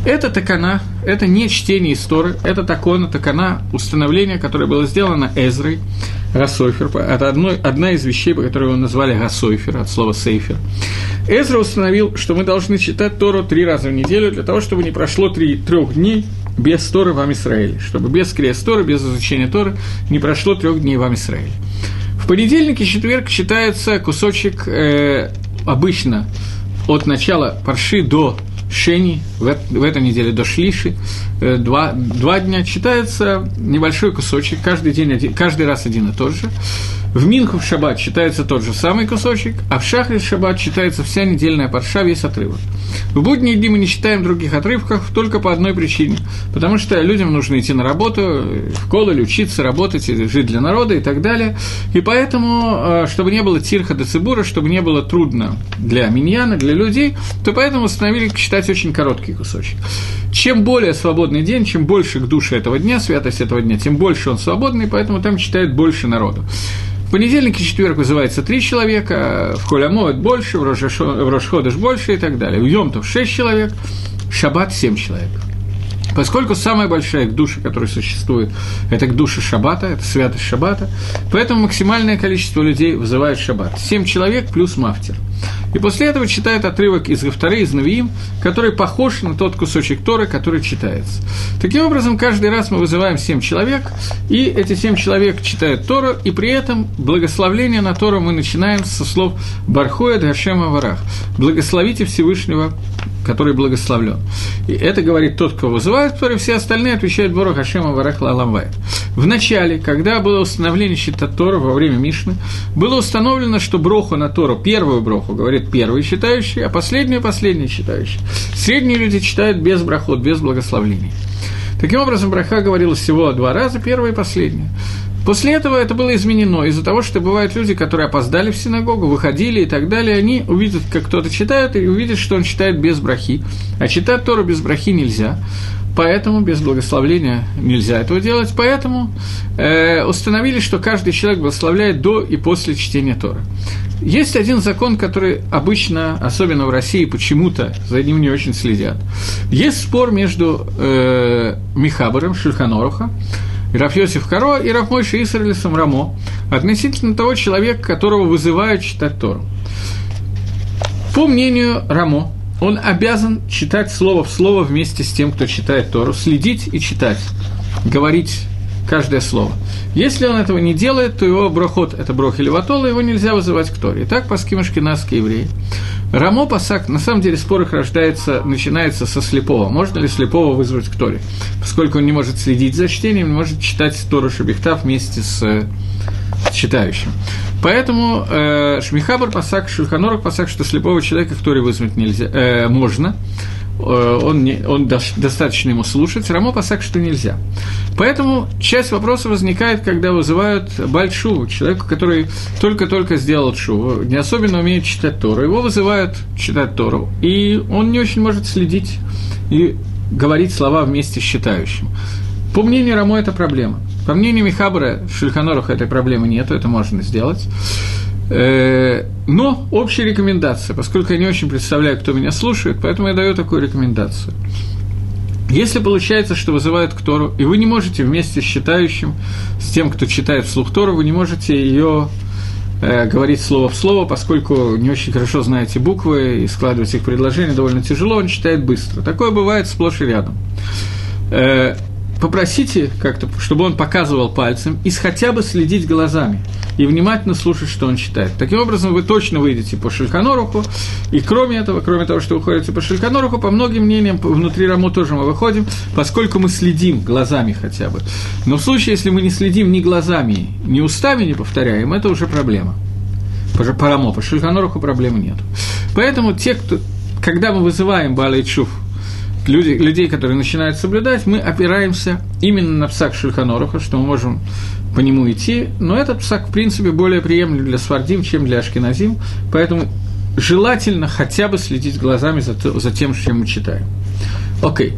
Это такана, это не чтение истории, это такона, такана, установление, которое было сделано Эзрой, Гасойфер. Это одно, одна из вещей, по которой его назвали Гасойфер, от слова сейфер. Эзра установил, что мы должны читать Тору три раза в неделю для того, чтобы не прошло три, трех дней без Торы в Амисраиле, чтобы без крест Торы, без изучения Торы не прошло трех дней в Амисраиле. В понедельник и четверг читается кусочек э, обычно от начала парши до Шени, в, в этой неделе до Шлиши, э, два, два дня читается небольшой кусочек, каждый день, один, каждый раз один и тот же. В Минху в Шаббат читается тот же самый кусочек, а в Шахре в Шаббат читается вся недельная парша, весь отрывок. В будние дни мы не читаем других отрывков только по одной причине, потому что людям нужно идти на работу, в школу или учиться, работать, жить для народа и так далее. И поэтому, э, чтобы не было тирха до цибура, чтобы не было трудно для миньяна, для людей, то поэтому установили читать очень короткий кусочек. Чем более свободный день, чем больше к душе этого дня, святость этого дня, тем больше он свободный, поэтому там читает больше народу. Понедельник и четверг вызывается три человека, в Холямоет больше, в Рошходыш больше и так далее. В Йомтов шесть человек, Шаббат семь человек. Поскольку самая большая душа, которая существует, это к душе Шаббата, это святость Шаббата, поэтому максимальное количество людей вызывает Шаббат. Семь человек плюс мафтер – и после этого читает отрывок из Гафтары, из Навиим, который похож на тот кусочек Торы, который читается. Таким образом, каждый раз мы вызываем семь человек, и эти семь человек читают Тору, и при этом благословление на Тору мы начинаем со слов «Бархуя Дашема Варах» – «Благословите Всевышнего который благословлен. И это говорит тот, кто вызывает, который все остальные отвечают Борох Хашема Варах Лаламвайт. В начале, когда было установление счета Тора во время Мишны, было установлено, что броху на Тору, первую броху, говорит первый читающий, а последнюю – последний читающий. Средние люди читают без брахот, без благословлений. Таким образом, браха говорилась всего два раза, первая и последняя. После этого это было изменено из-за того, что бывают люди, которые опоздали в синагогу, выходили и так далее, они увидят, как кто-то читает, и увидят, что он читает без брахи. А читать Тору без брахи нельзя. Поэтому без благословления нельзя этого делать. Поэтому э, установили, что каждый человек благословляет до и после чтения Тора. Есть один закон, который обычно, особенно в России, почему-то за ним не очень следят. Есть спор между э, Михабаром, Шульханоруха, Рафьосиф Каро и Рафмойши Исралисом Рамо относительно того человека, которого вызывают читать Тору. По мнению Рамо, он обязан читать слово в слово вместе с тем, кто читает Тору, следить и читать, говорить каждое слово. Если он этого не делает, то его брохот – это брох или ватола, его нельзя вызывать к Торе. Итак, паским ашкенадские евреи. Рамо Пасак, на самом деле спор их рождается, начинается со слепого. Можно ли слепого вызвать к Торе? Поскольку он не может следить за чтением, не может читать Тору Шабихта вместе с э, читающим. Поэтому э, Шмихабр Пасак, Шульханорок Пасак, что слепого человека к Торе вызвать нельзя, э, можно – Э, он, не, он достаточно ему слушать, Рамо Пасак, что нельзя. Поэтому часть вопроса возникает, когда вызывают большую человека, который только-только сделал шуву, не особенно умеет читать Тору. Его вызывают читать Тору, и он не очень может следить и говорить слова вместе с читающим. По мнению Рамо, это проблема. По мнению Михабра Шульханоруха этой проблемы нет, это можно сделать. Э, но общая рекомендация, поскольку я не очень представляю, кто меня слушает, поэтому я даю такую рекомендацию. Если получается, что вызывает к Тору, и вы не можете вместе с читающим, с тем, кто читает вслух Тору, вы не можете ее э, говорить слово в слово, поскольку не очень хорошо знаете буквы и складывать их предложения довольно тяжело, он читает быстро. Такое бывает сплошь и рядом. Э, попросите как-то, чтобы он показывал пальцем и хотя бы следить глазами и внимательно слушать, что он читает. Таким образом, вы точно выйдете по Шельканоруху, и кроме этого, кроме того, что вы ходите по Шельканоруху, по многим мнениям, внутри Раму тоже мы выходим, поскольку мы следим глазами хотя бы. Но в случае, если мы не следим ни глазами, ни устами не повторяем, это уже проблема. По, Рамо, по Шельканоруху проблемы нет. Поэтому те, кто, когда мы вызываем Балай Чуф люди, людей, которые начинают соблюдать, мы опираемся именно на псак Шульханоруха, что мы можем по нему идти, но этот псак, в принципе, более приемлем для свардим, чем для ашкеназим, поэтому желательно хотя бы следить глазами за, за тем, чем мы читаем. Окей.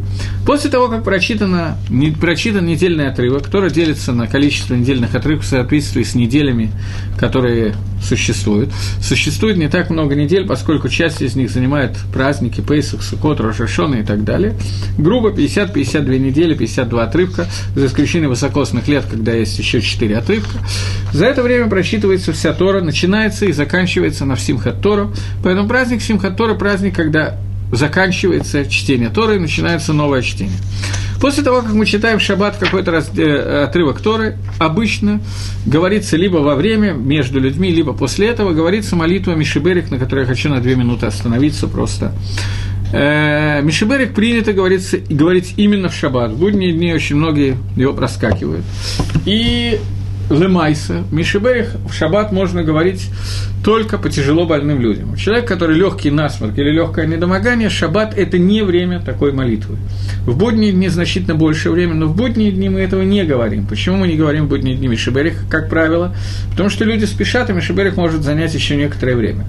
После того, как прочитано, не, прочитан недельный отрывок, который делится на количество недельных отрывков в соответствии с неделями, которые существуют. Существует не так много недель, поскольку часть из них занимает праздники, Пейсах, Сукот, Рошашона и так далее. Грубо 50-52 недели, 52 отрывка, за исключением высокосных лет, когда есть еще 4 отрывка. За это время прочитывается вся Тора, начинается и заканчивается на Симхат Тору. Поэтому праздник Симхат Тора – праздник, когда заканчивается чтение Торы и начинается новое чтение. После того, как мы читаем в шаббат какой-то раз, э, отрывок Торы, обычно говорится либо во время, между людьми, либо после этого говорится молитва Мишиберик, на которой я хочу на две минуты остановиться просто. Э, Мишиберик принято говорится, говорить именно в шаббат. В будние дни очень многие его проскакивают. И Лемайса, Мишиберих в шаббат можно говорить только по тяжело больным людям. Человек, который легкий насморк или легкое недомогание, шаббат – это не время такой молитвы. В будние дни значительно больше времени, но в будние дни мы этого не говорим. Почему мы не говорим в будние дни Мишиберих, как правило? Потому что люди спешат, и Мишиберих может занять еще некоторое время.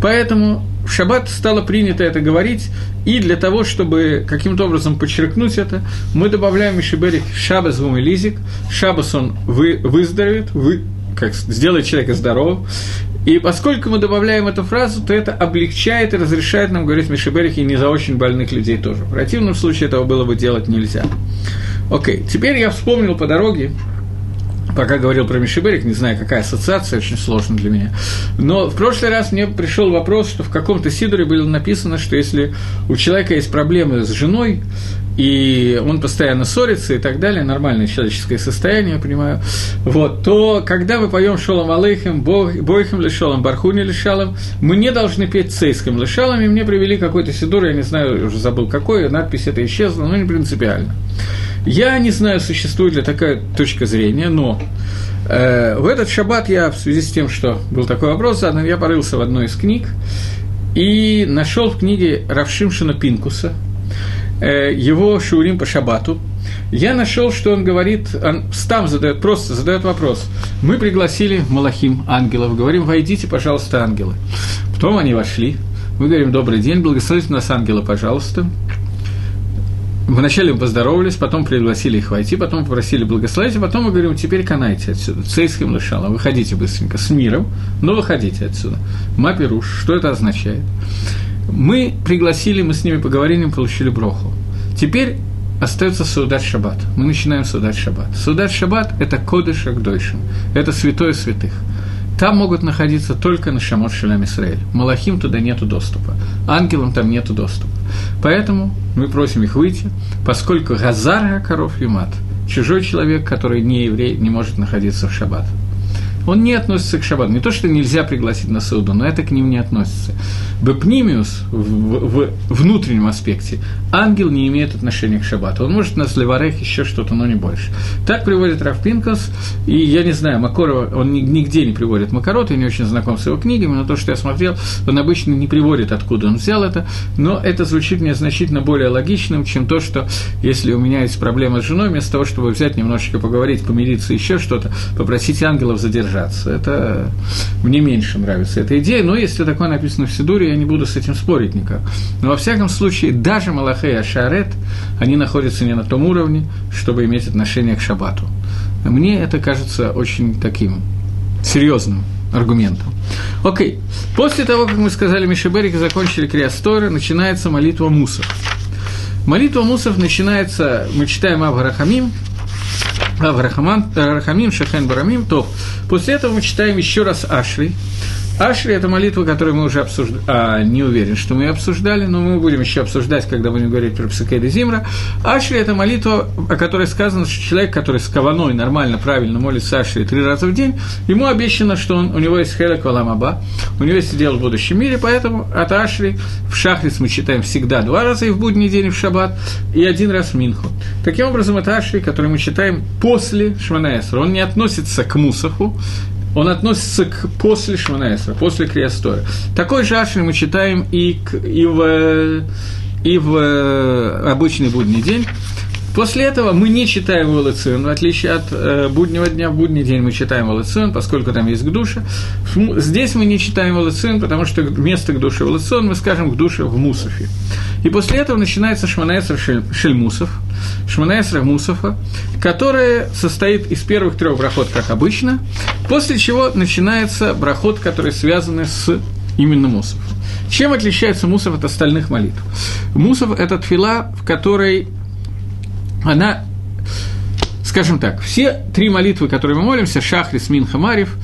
Поэтому в шаббат стало принято это говорить, и для того, чтобы каким-то образом подчеркнуть это, мы добавляем Мишиберих Шабас Вумелизик, Шабас он вы, выздоровеет, вы, как сделает человека здоровым, и поскольку мы добавляем эту фразу, то это облегчает и разрешает нам говорить Мишиберихи не за очень больных людей тоже. В противном случае этого было бы делать нельзя. Окей, теперь я вспомнил по дороге, пока говорил про Мишиберик, не знаю, какая ассоциация, очень сложно для меня. Но в прошлый раз мне пришел вопрос, что в каком-то Сидоре было написано, что если у человека есть проблемы с женой, и он постоянно ссорится и так далее, нормальное человеческое состояние, я понимаю, вот, то когда мы поем Шолом Алейхем, Бойхем Лешолом, Бархуни Лешалом, мы не должны петь Цейским Лешалом, и мне привели какой-то Сидор, я не знаю, уже забыл какой, надпись эта исчезла, но не принципиально. Я не знаю, существует ли такая точка зрения, но э, в этот шаббат я, в связи с тем, что был такой вопрос задан, я порылся в одной из книг и нашел в книге Равшимшина Пинкуса э, его шаурим по шаббату. Я нашел, что он говорит, он там задает, просто задает вопрос. Мы пригласили Малахим, ангелов, говорим, войдите, пожалуйста, ангелы. Потом они вошли, мы говорим, добрый день, благословите нас, ангелы, пожалуйста. Вначале поздоровались, потом пригласили их войти, потом попросили благословить, а потом мы говорим, теперь канайте отсюда. Цейским лышала, выходите быстренько, с миром, но выходите отсюда. Мапируш, что это означает? Мы пригласили, мы с ними поговорили, мы получили броху. Теперь остается Судат Шаббат. Мы начинаем Судат Шаббат. Судат Шаббат – это Кодыш Агдойшин, это святое святых. Там могут находиться только на Шамот Шалям Исраэль. Малахим туда нету доступа. Ангелам там нету доступа. Поэтому мы просим их выйти, поскольку Газар коров Юмат – чужой человек, который не еврей, не может находиться в шаббат он не относится к шаббату. Не то, что нельзя пригласить на сауду, но это к ним не относится. Бепнимиус в, в, внутреннем аспекте ангел не имеет отношения к шаббату. Он может нас леварех еще что-то, но не больше. Так приводит Раф Пинкас, и я не знаю, Макорова, он нигде не приводит Макарот, я не очень знаком с его книгами, но то, что я смотрел, он обычно не приводит, откуда он взял это, но это звучит мне значительно более логичным, чем то, что если у меня есть проблема с женой, вместо того, чтобы взять немножечко поговорить, помириться, еще что-то, попросить ангелов задержать держаться. Это мне меньше нравится эта идея, но если такое написано в Сидуре, я не буду с этим спорить никак. Но во всяком случае, даже Малахей и Ашарет, они находятся не на том уровне, чтобы иметь отношение к Шабату. Мне это кажется очень таким серьезным аргументом. Окей. После того, как мы сказали Мишеберик и закончили Криасторы, начинается молитва Мусов. Молитва Мусов начинается, мы читаем Аварахамим, Аврахамим, Шахен Барамим, то после этого мы читаем еще раз Ашри. Ашри – это молитва, которую мы уже обсуждали, а, не уверен, что мы ее обсуждали, но мы будем еще обсуждать, когда будем говорить про Псакейда Зимра. Ашри – это молитва, о которой сказано, что человек, который с каваной нормально, правильно молится Ашри три раза в день, ему обещано, что он, у него есть Хелек Валамаба, у него есть дело в будущем мире, поэтому от Ашри в Шахрис мы читаем всегда два раза и в будний день, и в Шаббат, и один раз в Минху. Таким образом, это Ашри, который мы читаем после Шманаэсра. Он не относится к Мусаху, он относится к после Шманаэсра, после Криастора. Такой же Ашри мы читаем и, к, и, в, и в э, обычный будний день. После этого мы не читаем Волоцион, в отличие от э, буднего дня, в будний день мы читаем Волоцион, поскольку там есть к душе. Здесь мы не читаем Волоцион, потому что вместо к душе Волоцион мы скажем к душе в Мусофе. И после этого начинается Шманаэсра Шельмусов, Шманаэсра Мусофа, который состоит из первых трех брахот, как обычно, после чего начинается брахот, который связан с именно Мусофом. Чем отличается Мусов от остальных молитв? Мусов – это тфила, в которой она, скажем так, все три молитвы, которые мы молимся, Шахрис, Минха, Марив,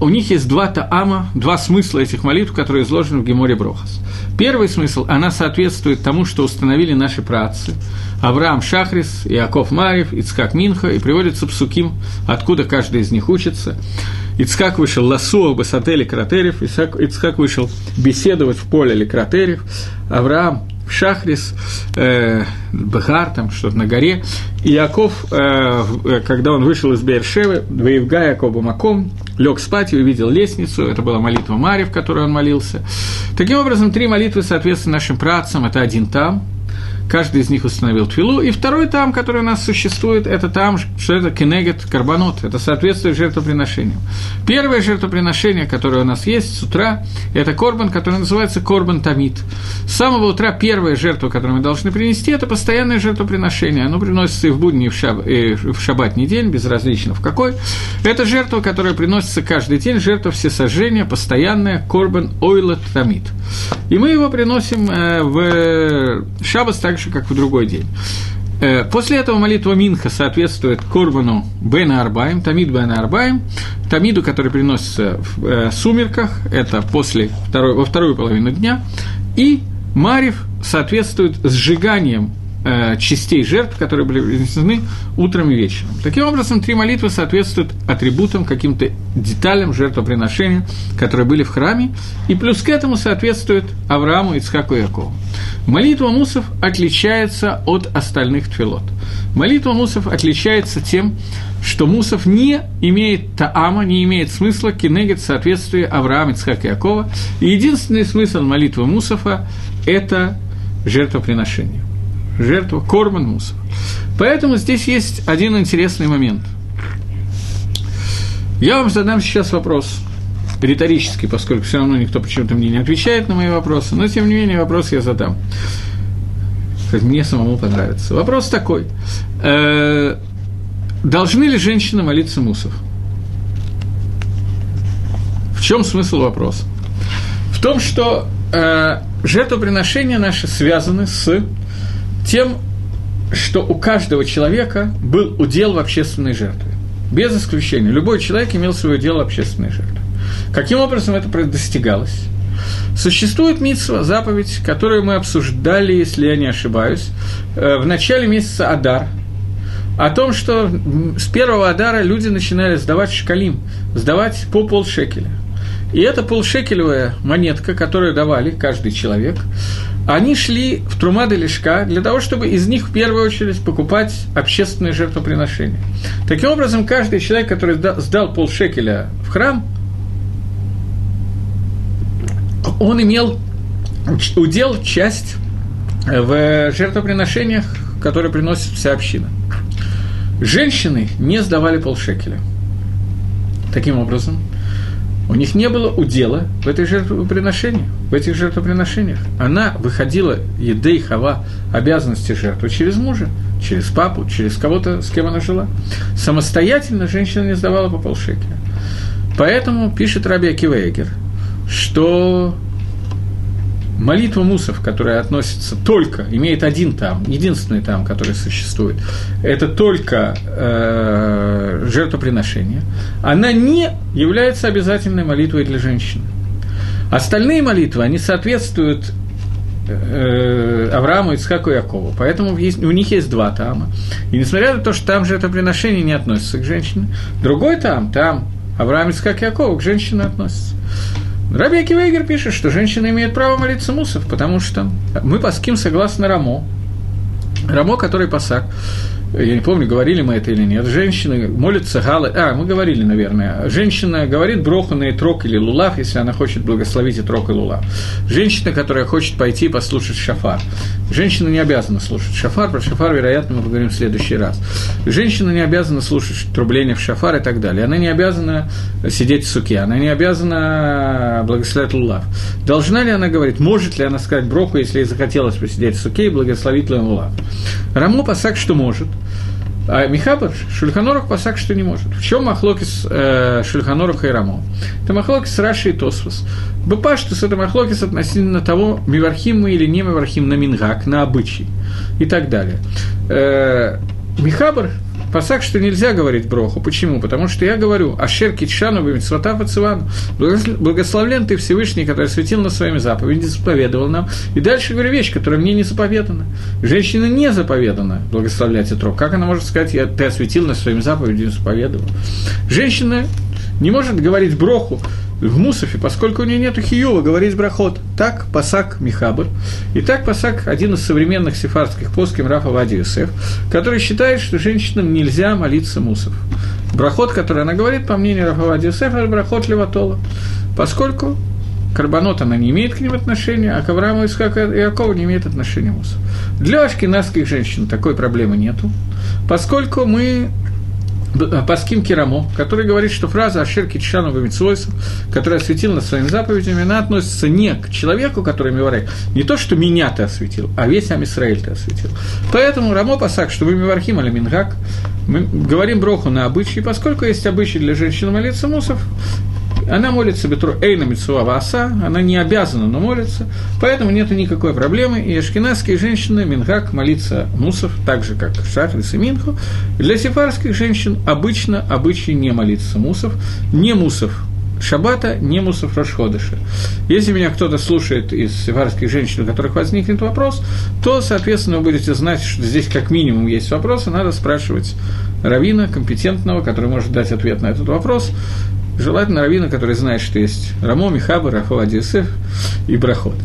у них есть два таама, два смысла этих молитв, которые изложены в Геморе Брохас. Первый смысл, она соответствует тому, что установили наши працы. Авраам Шахрис, Иаков Марев, Ицкак Минха, и приводится псуким, откуда каждый из них учится. Ицкак вышел ласуах басатели кратерев, Ицкак вышел беседовать в поле или кратерев, Авраам Шахрис, э, Бахар, там что-то на горе. И Яков, э, э, когда он вышел из Бершевы, Воевга Якоба Маком, лег спать и увидел лестницу, это была молитва Мария, в которой он молился. Таким образом, три молитвы соответствуют нашим працам, это один там – каждый из них установил твилу, и второй там, который у нас существует, это там, что это кенегет карбонот, это соответствует жертвоприношению. Первое жертвоприношение, которое у нас есть с утра, это корбан, который называется корбан тамид. С самого утра первая жертва, которую мы должны принести, это постоянное жертвоприношение. Оно приносится и в будни, и в, шаб, и в шаббатний день, безразлично в какой. Это жертва, которая приносится каждый день, жертва всесожжения, постоянная, корбан ойлат тамид. И мы его приносим э, в шаббас же, как в другой день. Э, после этого молитва Минха соответствует Корбану Бена Арбаем, Тамид Бена Арбаем, Тамиду, который приносится в э, сумерках, это после второй, во вторую половину дня, и Марив соответствует сжиганием э, частей жертв, которые были принесены утром и вечером. Таким образом, три молитвы соответствуют атрибутам, каким-то деталям жертвоприношения, которые были в храме, и плюс к этому соответствует Аврааму, Ицхаку и Якову. Молитва Мусов отличается от остальных твилот. Молитва Мусов отличается тем, что Мусов не имеет таама, не имеет смысла кинегет в соответствии Авраама, Ицхака и Якова. И единственный смысл молитвы Мусофа – это жертвоприношение. Жертва Корман Мусов. Поэтому здесь есть один интересный момент. Я вам задам сейчас вопрос, риторический, поскольку все равно никто почему-то мне не отвечает на мои вопросы, но тем не менее вопрос я задам. Мне самому понравится. Вопрос такой. Э, должны ли женщины молиться мусов? В чем смысл вопроса? В том, что э, жертвоприношения наши связаны с тем, что у каждого человека был удел в общественной жертве. Без исключения. Любой человек имел свое дело общественной жертве. Каким образом это достигалось? Существует митсва, заповедь, которую мы обсуждали, если я не ошибаюсь, э, в начале месяца Адар, о том, что с первого Адара люди начинали сдавать шкалим, сдавать по полшекеля. И эта полшекелевая монетка, которую давали каждый человек, они шли в Трумады Лешка для того, чтобы из них в первую очередь покупать общественные жертвоприношения. Таким образом, каждый человек, который сдал полшекеля в храм, он имел удел часть в жертвоприношениях, которые приносит вся община. Женщины не сдавали полшекеля. Таким образом, у них не было удела в этой жертвоприношении, в этих жертвоприношениях. Она выходила, едей хава, обязанности жертвы через мужа, через папу, через кого-то, с кем она жила. Самостоятельно женщина не сдавала по полшекеля. Поэтому пишет Раби Акивейгер, что молитва мусов, которая относится только, имеет один там, единственный там, который существует, это только э, жертвоприношение, она не является обязательной молитвой для женщины. Остальные молитвы, они соответствуют э, Аврааму, Ицхаку и Якову. Поэтому у них есть два тама. И несмотря на то, что там жертвоприношение не относится к женщине, другой там, там Авраам, Ицхак и Яков к женщине относится. Раби Акивейгер пишет, что женщина имеет право молиться мусов, потому что мы паским согласно Рамо. Рамо, который пасак, я не помню, говорили мы это или нет, женщина молится галы, а, мы говорили, наверное, женщина говорит броху на итрок или лулав, если она хочет благословить итрок и лулав. Женщина, которая хочет пойти послушать шафар. Женщина не обязана слушать шафар, про шафар, вероятно, мы поговорим в следующий раз. Женщина не обязана слушать трубление в шафар и так далее. Она не обязана сидеть в суке, она не обязана благословить лулав. Должна ли она говорить, может ли она сказать броху, если ей захотелось посидеть в суке и благословить лулав? Рамо пасак, что может – а Михабар Шульханорух пасак, что не может. В чем Махлокис э, Шульханоруха и Рамо? Это Махлокис Раши и Тосфос. Бепаштус – это Махлокис относительно того, мивархим мы или не мивархим на мингак, на обычай и так далее. Э, Михабр Пасак, что нельзя говорить броху. Почему? Потому что я говорю, Ашер Китшану Бемитсвата Пацивану, благословлен ты Всевышний, который светил на своими заповедями, заповедовал нам. И дальше говорю вещь, которая мне не заповедана. Женщина не заповедана благословлять Итрок. Как она может сказать, я, ты осветил на своими заповедями, заповедовал? Женщина не может говорить броху, в Мусафе, поскольку у нее нет хиюва, говорить брахот. Так пасак Михабр. И так пасак один из современных сефардских плоским Рафа Вади Юсеф, который считает, что женщинам нельзя молиться Мусов. Брахот, который она говорит, по мнению Рафа Вади Юсеф, это брахот Леватола. Поскольку Карбонот она не имеет к ним отношения, а к Аврааму и Иакову не имеет отношения Мусов. Для ашкенадских женщин такой проблемы нету, поскольку мы Паским Керамо, который говорит, что фраза «Ашер Китшану Вамитсвойсом», которая осветила нас своими заповедями, она относится не к человеку, который Миварек, не то, что меня ты осветил, а весь Амисраэль ты осветил. Поэтому Рамо Пасак, что мы Мивархим или Мингак, мы говорим броху на обычаи, поскольку есть обычай для женщин молиться мусов, она молится Бетру Эйна Митсуа Васа, она не обязана, но молится, поэтому нет никакой проблемы. И ашкенадские женщины Минхак молиться мусов, так же, как Шахрис и Минху. Для сефарских женщин обычно обычай не молиться мусов, не мусов шаббата не мусов Рошходыша. Если меня кто-то слушает из сефарских женщин, у которых возникнет вопрос, то, соответственно, вы будете знать, что здесь как минимум есть вопросы, надо спрашивать равина компетентного, который может дать ответ на этот вопрос, желательно равина, который знает, что есть Рамо, Михаба, Рахо, Адисеф и Брахот.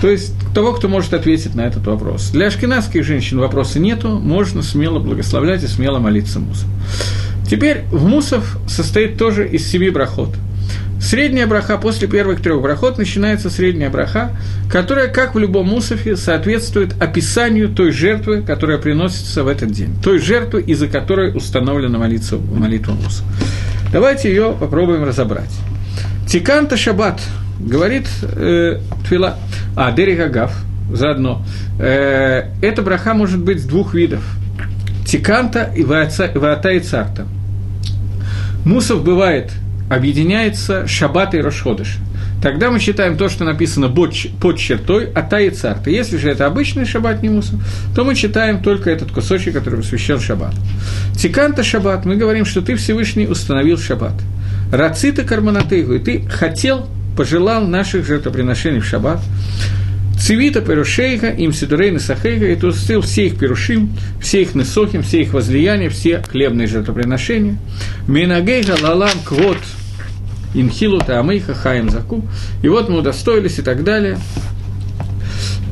То есть того, кто может ответить на этот вопрос. Для ашкенадских женщин вопроса нету, можно смело благословлять и смело молиться мусов. Теперь в мусов состоит тоже из семи брахот. Средняя браха после первых трех брахот начинается средняя браха, которая, как в любом мусофе, соответствует описанию той жертвы, которая приносится в этот день, той жертвы, из-за которой установлена молитва, молитва мусов. Давайте ее попробуем разобрать. Тиканта Шаббат, говорит э, Твила, а, Дерих Гав, заодно. Э, эта браха может быть двух видов. Тиканта и Ваата и Царта. Мусов бывает – объединяется Шаббат и Рошходыш. Тогда мы считаем то, что написано под чертой Ата и Царта. Если же это обычный шаббат не то мы читаем только этот кусочек, который посвящен шаббат. Тиканта шаббат, мы говорим, что ты Всевышний установил шаббат. Рацита карманатыгу, и ты хотел, пожелал наших жертвоприношений в шаббат. Цивита Перушейха, им Сидурейна Сахейха, и тустил все их перушим, все их несохим, все их возлияния, все хлебные жертвоприношения. Минагейха лалам квот инхилу таамейха хаим заку. И вот мы удостоились и так далее.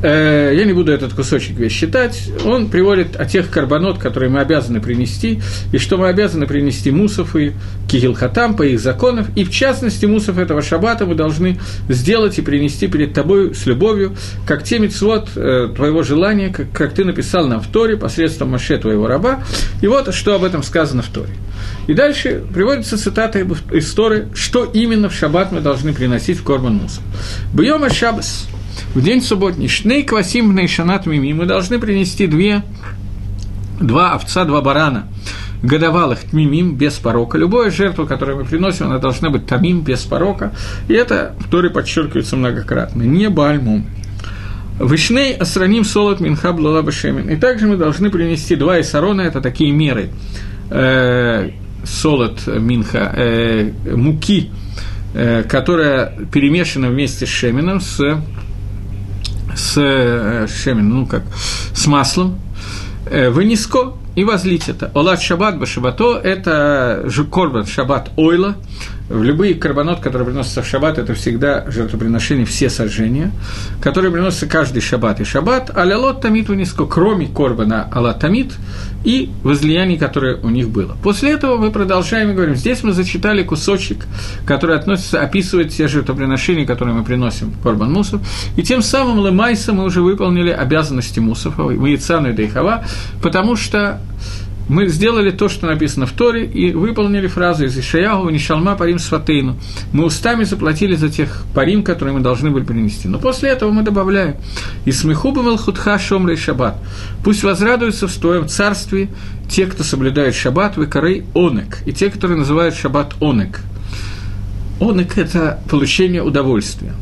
Э, я не буду этот кусочек весь считать, он приводит о тех карбонот, которые мы обязаны принести, и что мы обязаны принести мусов и кигилхатам по их законам, и в частности мусов этого шаббата мы должны сделать и принести перед тобой с любовью, как те митцвот э, твоего желания, как, как ты написал нам в Торе посредством Маше твоего раба, и вот что об этом сказано в Торе. И дальше приводится цитата из Торы, что именно в шаббат мы должны приносить в Корбан Мусов. Бьема Шабас – в день субботний, шней квасим шанат мими, мы должны принести две, два овца, два барана, годовалых тмимим, без порока. Любая жертва, которую мы приносим, она должна быть тамим, без порока. И это в Торе подчеркивается многократно. Не бальмум. Вишней асраним солод минхаб лалабашемин. И также мы должны принести два исарона, это такие меры. Э, солод минха, э, муки, э, которая перемешана вместе с шемином, с с э, шемен, ну как, с маслом, э, вынеско и возлить это. Олад шаббат башабато – это корбан шаббат ойла, в любые карбонот, которые приносятся в шаббат, это всегда жертвоприношение все сожжения, которые приносятся каждый шаббат. И шаббат, алялот тамит униско, кроме корбана алла и возлияний, которое у них было. После этого мы продолжаем и говорим, здесь мы зачитали кусочек, который относится, описывает те жертвоприношения, которые мы приносим в корбан мусов, и тем самым лемайса мы уже выполнили обязанности мусов, мы и Дейхава, потому что мы сделали то, что написано в Торе, и выполнили фразу из Ишаягу «Нишалма парим сватейну». Мы устами заплатили за тех парим, которые мы должны были принести. Но после этого мы добавляем «И смеху мелхутха шомрей шаббат». Пусть возрадуются в твоем царстве те, кто соблюдает шаббат, выкорей онек, и те, которые называют шаббат онек. Онек – это получение удовольствия.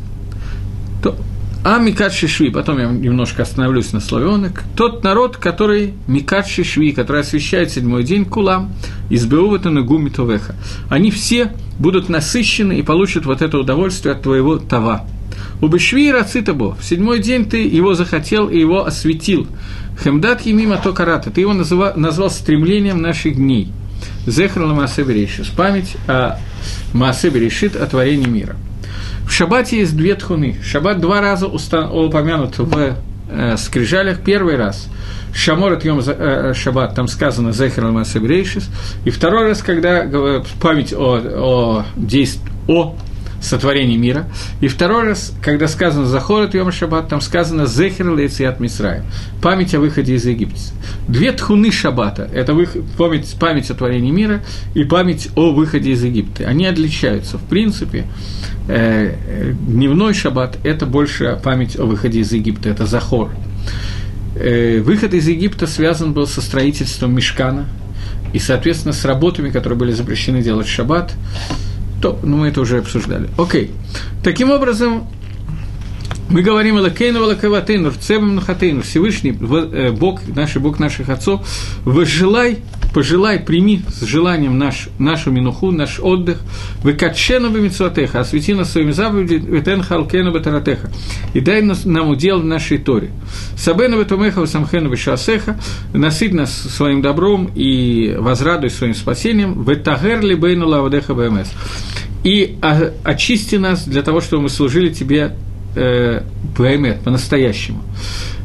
То, а Микат Шишви, потом я немножко остановлюсь на словенок, тот народ, который Микат Шишви, который освещает седьмой день Кулам, из Беовата Нагуми Товеха. Они все будут насыщены и получат вот это удовольствие от твоего Тава. У Бешви Рацитабо, в седьмой день ты его захотел и его осветил. Хемдат Емима Токарата, ты его называл, назвал стремлением наших дней. Зехрал Маасе Берешит, память о Маасе Берешит, о творении мира – в шаббате есть две тхуны. Шаббат два раза упомянут в э, скрижалях. Первый раз Шамор от Йом э, Шаббат, там сказано Зехер Масабрейшис. И второй раз, когда память о, о, действ, о сотворении мира. И второй раз, когда сказано «Захорот Йом Шаббат», там сказано «Зехер Лейциат Мисраем» – память о выходе из Египта. Две тхуны Шаббата – это память, память о творении мира и память о выходе из Египта. Они отличаются. В принципе, э, дневной Шаббат – это больше память о выходе из Египта, это Захор. Э, выход из Египта связан был со строительством Мешкана и, соответственно, с работами, которые были запрещены делать в Шаббат – то, ну, мы это уже обсуждали. Окей. Таким образом, мы говорим Элакейну Элакаватейну, Рцебам Нахатейну, Всевышний, э, Бог, наш Бог наших отцов, возжелай пожелай, прими с желанием наш, нашу минуху, наш отдых, выкатшену бы митцватеха, освети нас своими заповедями, ветен халкену батаратеха, и дай нам удел в нашей Торе. Сабену ветумеха самхену бешасеха, насыть нас своим добром и возрадуй своим спасением, ветагер ли бейну лавадеха бмс. И очисти нас для того, чтобы мы служили тебе э, по-настоящему.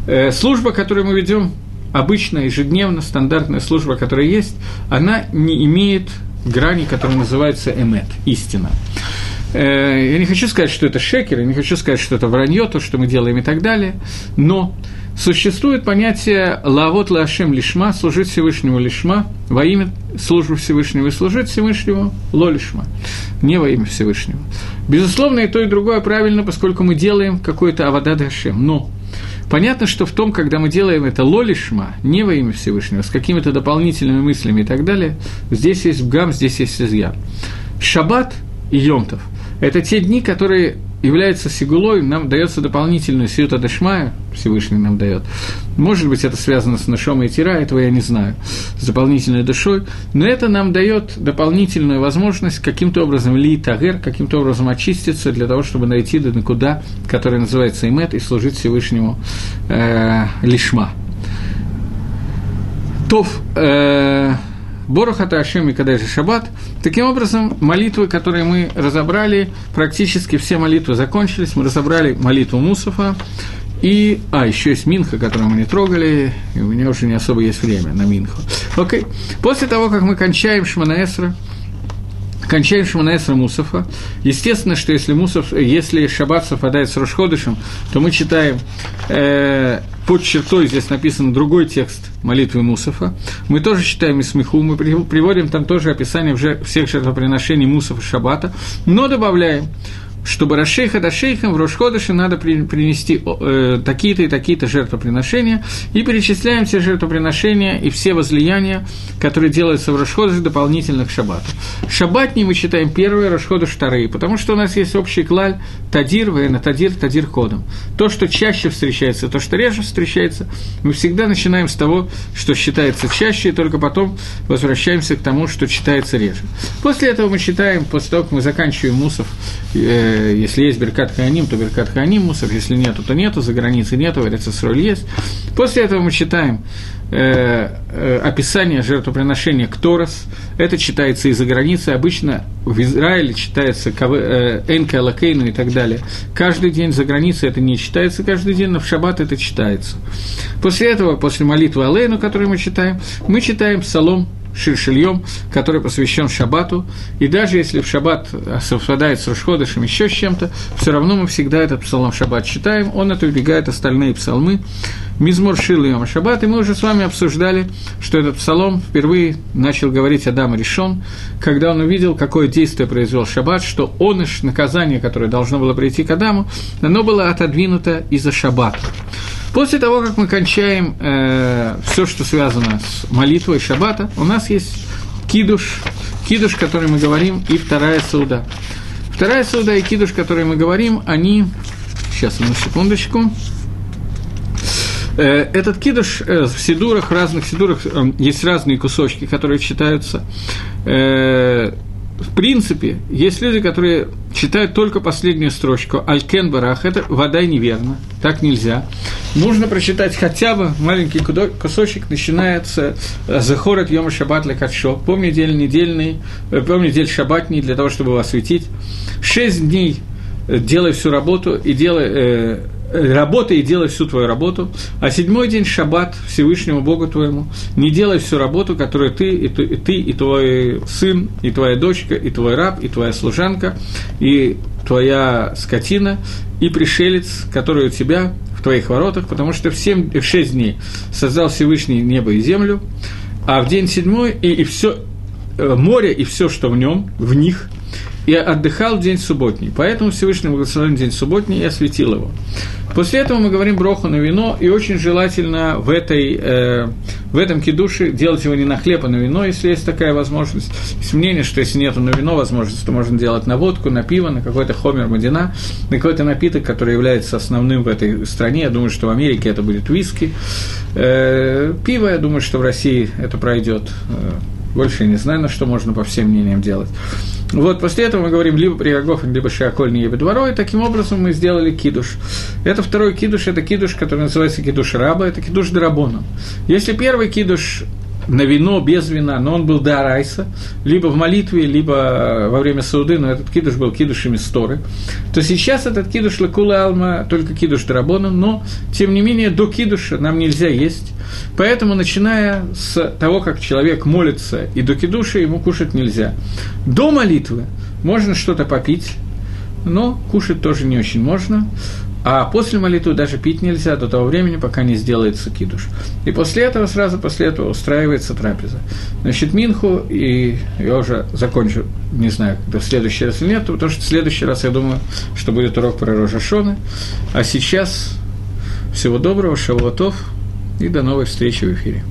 Э, служба, которую мы ведем обычная, ежедневно, стандартная служба, которая есть, она не имеет грани, которая называется эмет, истина. Э, я не хочу сказать, что это шекер, я не хочу сказать, что это вранье, то, что мы делаем и так далее, но существует понятие лавот лашем лишма, служить Всевышнему лишма, во имя службы Всевышнего и служить Всевышнему ло лишма, не во имя Всевышнего. Безусловно, и то, и другое правильно, поскольку мы делаем какой-то авадад Хашем, но Понятно, что в том, когда мы делаем это лолишма, не во имя Всевышнего, с какими-то дополнительными мыслями и так далее, здесь есть гам, здесь есть изъян. Шаббат и Йомтов – это те дни, которые является сигулой, нам дается дополнительную сиюта дешмая, Всевышний нам дает. Может быть, это связано с нашом и тира, этого я не знаю, с дополнительной душой, но это нам дает дополнительную возможность каким-то образом ли тагер, каким-то образом очиститься для того, чтобы найти до куда, который называется имет, и служить Всевышнему э, лишма. Тов, э, Борохата Ашем и Кадежи Шаббат. Таким образом, молитвы, которые мы разобрали, практически все молитвы закончились. Мы разобрали молитву Мусафа. И, а, еще есть Минха, которую мы не трогали, и у меня уже не особо есть время на Минху. Окей. После того, как мы кончаем Шманаэсра, кончаем Шманаэсра Мусафа, естественно, что если, Мусаф, если Шаббат совпадает с Рошходышем, то мы читаем э, под чертой, здесь написан другой текст молитвы Мусафа. Мы тоже читаем Исмиху, мы приводим там тоже описание всех жертвоприношений Мусафа Шаббата, но добавляем, чтобы Рашейха до шейхам в Рошходыше надо принести э, такие-то и такие-то жертвоприношения, и перечисляем все жертвоприношения и все возлияния, которые делаются в Рошходыше дополнительно к. Шаббатни мы считаем первые, Рошходыш вторые, потому что у нас есть общий клаль Тадир, Вейна Тадир, Тадир ходом. То, что чаще встречается, то, что реже встречается, мы всегда начинаем с того, что считается чаще, и только потом возвращаемся к тому, что читается реже. После этого мы читаем, после того, как мы заканчиваем Мусов, э, если есть Беркат Хааним, то Беркат Хааним Мусор, если нету, то нету, за границей нету, Эрицесроль есть. После этого мы читаем э, э, описание жертвоприношения Кторос. Это читается из-за границы. Обычно в Израиле читается э, Энка Лакейну и так далее. Каждый день за границей это не читается каждый день, но в Шаббат это читается. После этого, после молитвы Алейну, которую мы читаем, мы читаем Псалом Ширшильем, который посвящен Шаббату. И даже если в Шаббат совпадает с Рушходышем, еще с чем-то, все равно мы всегда этот псалом Шаббат читаем, он отодвигает остальные псалмы. Мизмор Шил Йома Шаббат, и мы уже с вами обсуждали, что этот псалом впервые начал говорить Адам Решон, когда он увидел, какое действие произвел Шаббат, что он наказание, которое должно было прийти к Адаму, оно было отодвинуто из-за Шаббата. После того, как мы кончаем э, все, что связано с молитвой Шаббата, у нас есть кидуш, кидуш, который мы говорим, и вторая сауда. Вторая сауда и кидуш, который мы говорим, они... Сейчас, одну секундочку. Э, этот кидуш э, в сидурах, в разных сидурах э, есть разные кусочки, которые читаются в принципе, есть люди, которые читают только последнюю строчку «Алькен барах» – это «вода неверно», так нельзя. Нужно прочитать хотя бы маленький кусочек, начинается «Захор от Йома Шаббат лекатшо», помни день недельный, э, помни день шаббатний для того, чтобы его осветить. Шесть дней делай всю работу и делай, э, и делай всю твою работу, а седьмой день – шаббат Всевышнему Богу твоему. Не делай всю работу, которую ты и, ты, и ты, и твой сын, и твоя дочка, и твой раб, и твоя служанка, и твоя скотина, и пришелец, который у тебя в твоих воротах, потому что в, семь, в шесть дней создал Всевышний небо и землю, а в день седьмой и, и все э, море и все, что в нем, в них – и отдыхал в день субботний. Поэтому Всевышний благословен день субботний и осветил его. После этого мы говорим броху на вино, и очень желательно в, этой, э, в этом кидуше делать его не на хлеб, а на вино, если есть такая возможность. Есть мнение, что если нет на вино возможности, то можно делать на водку, на пиво, на какой-то хомер мадина, на какой-то напиток, который является основным в этой стране. Я думаю, что в Америке это будет виски. Э, пиво, я думаю, что в России это пройдет. Э, больше я не знаю, на что можно по всем мнениям делать. Вот после этого мы говорим либо при Агофен, либо Шиаколь не дворо, и таким образом мы сделали кидуш. Это второй кидуш, это кидуш, который называется кидуш раба, это кидуш драбона. Если первый кидуш на вино, без вина, но он был до Арайса, либо в молитве, либо во время сауды, но этот кидуш был кидушем из то сейчас этот кидуш лакула алма, только кидуш драбона, но, тем не менее, до кидуша нам нельзя есть, поэтому, начиная с того, как человек молится, и до кидуша ему кушать нельзя. До молитвы можно что-то попить, но кушать тоже не очень можно. А после молитвы даже пить нельзя до того времени, пока не сделается кидуш. И после этого, сразу после этого устраивается трапеза. Значит, Минху, и я уже закончу, не знаю, когда в следующий раз или нет, потому что в следующий раз, я думаю, что будет урок про Рожашоны. А сейчас всего доброго, шавуатов, и до новой встречи в эфире.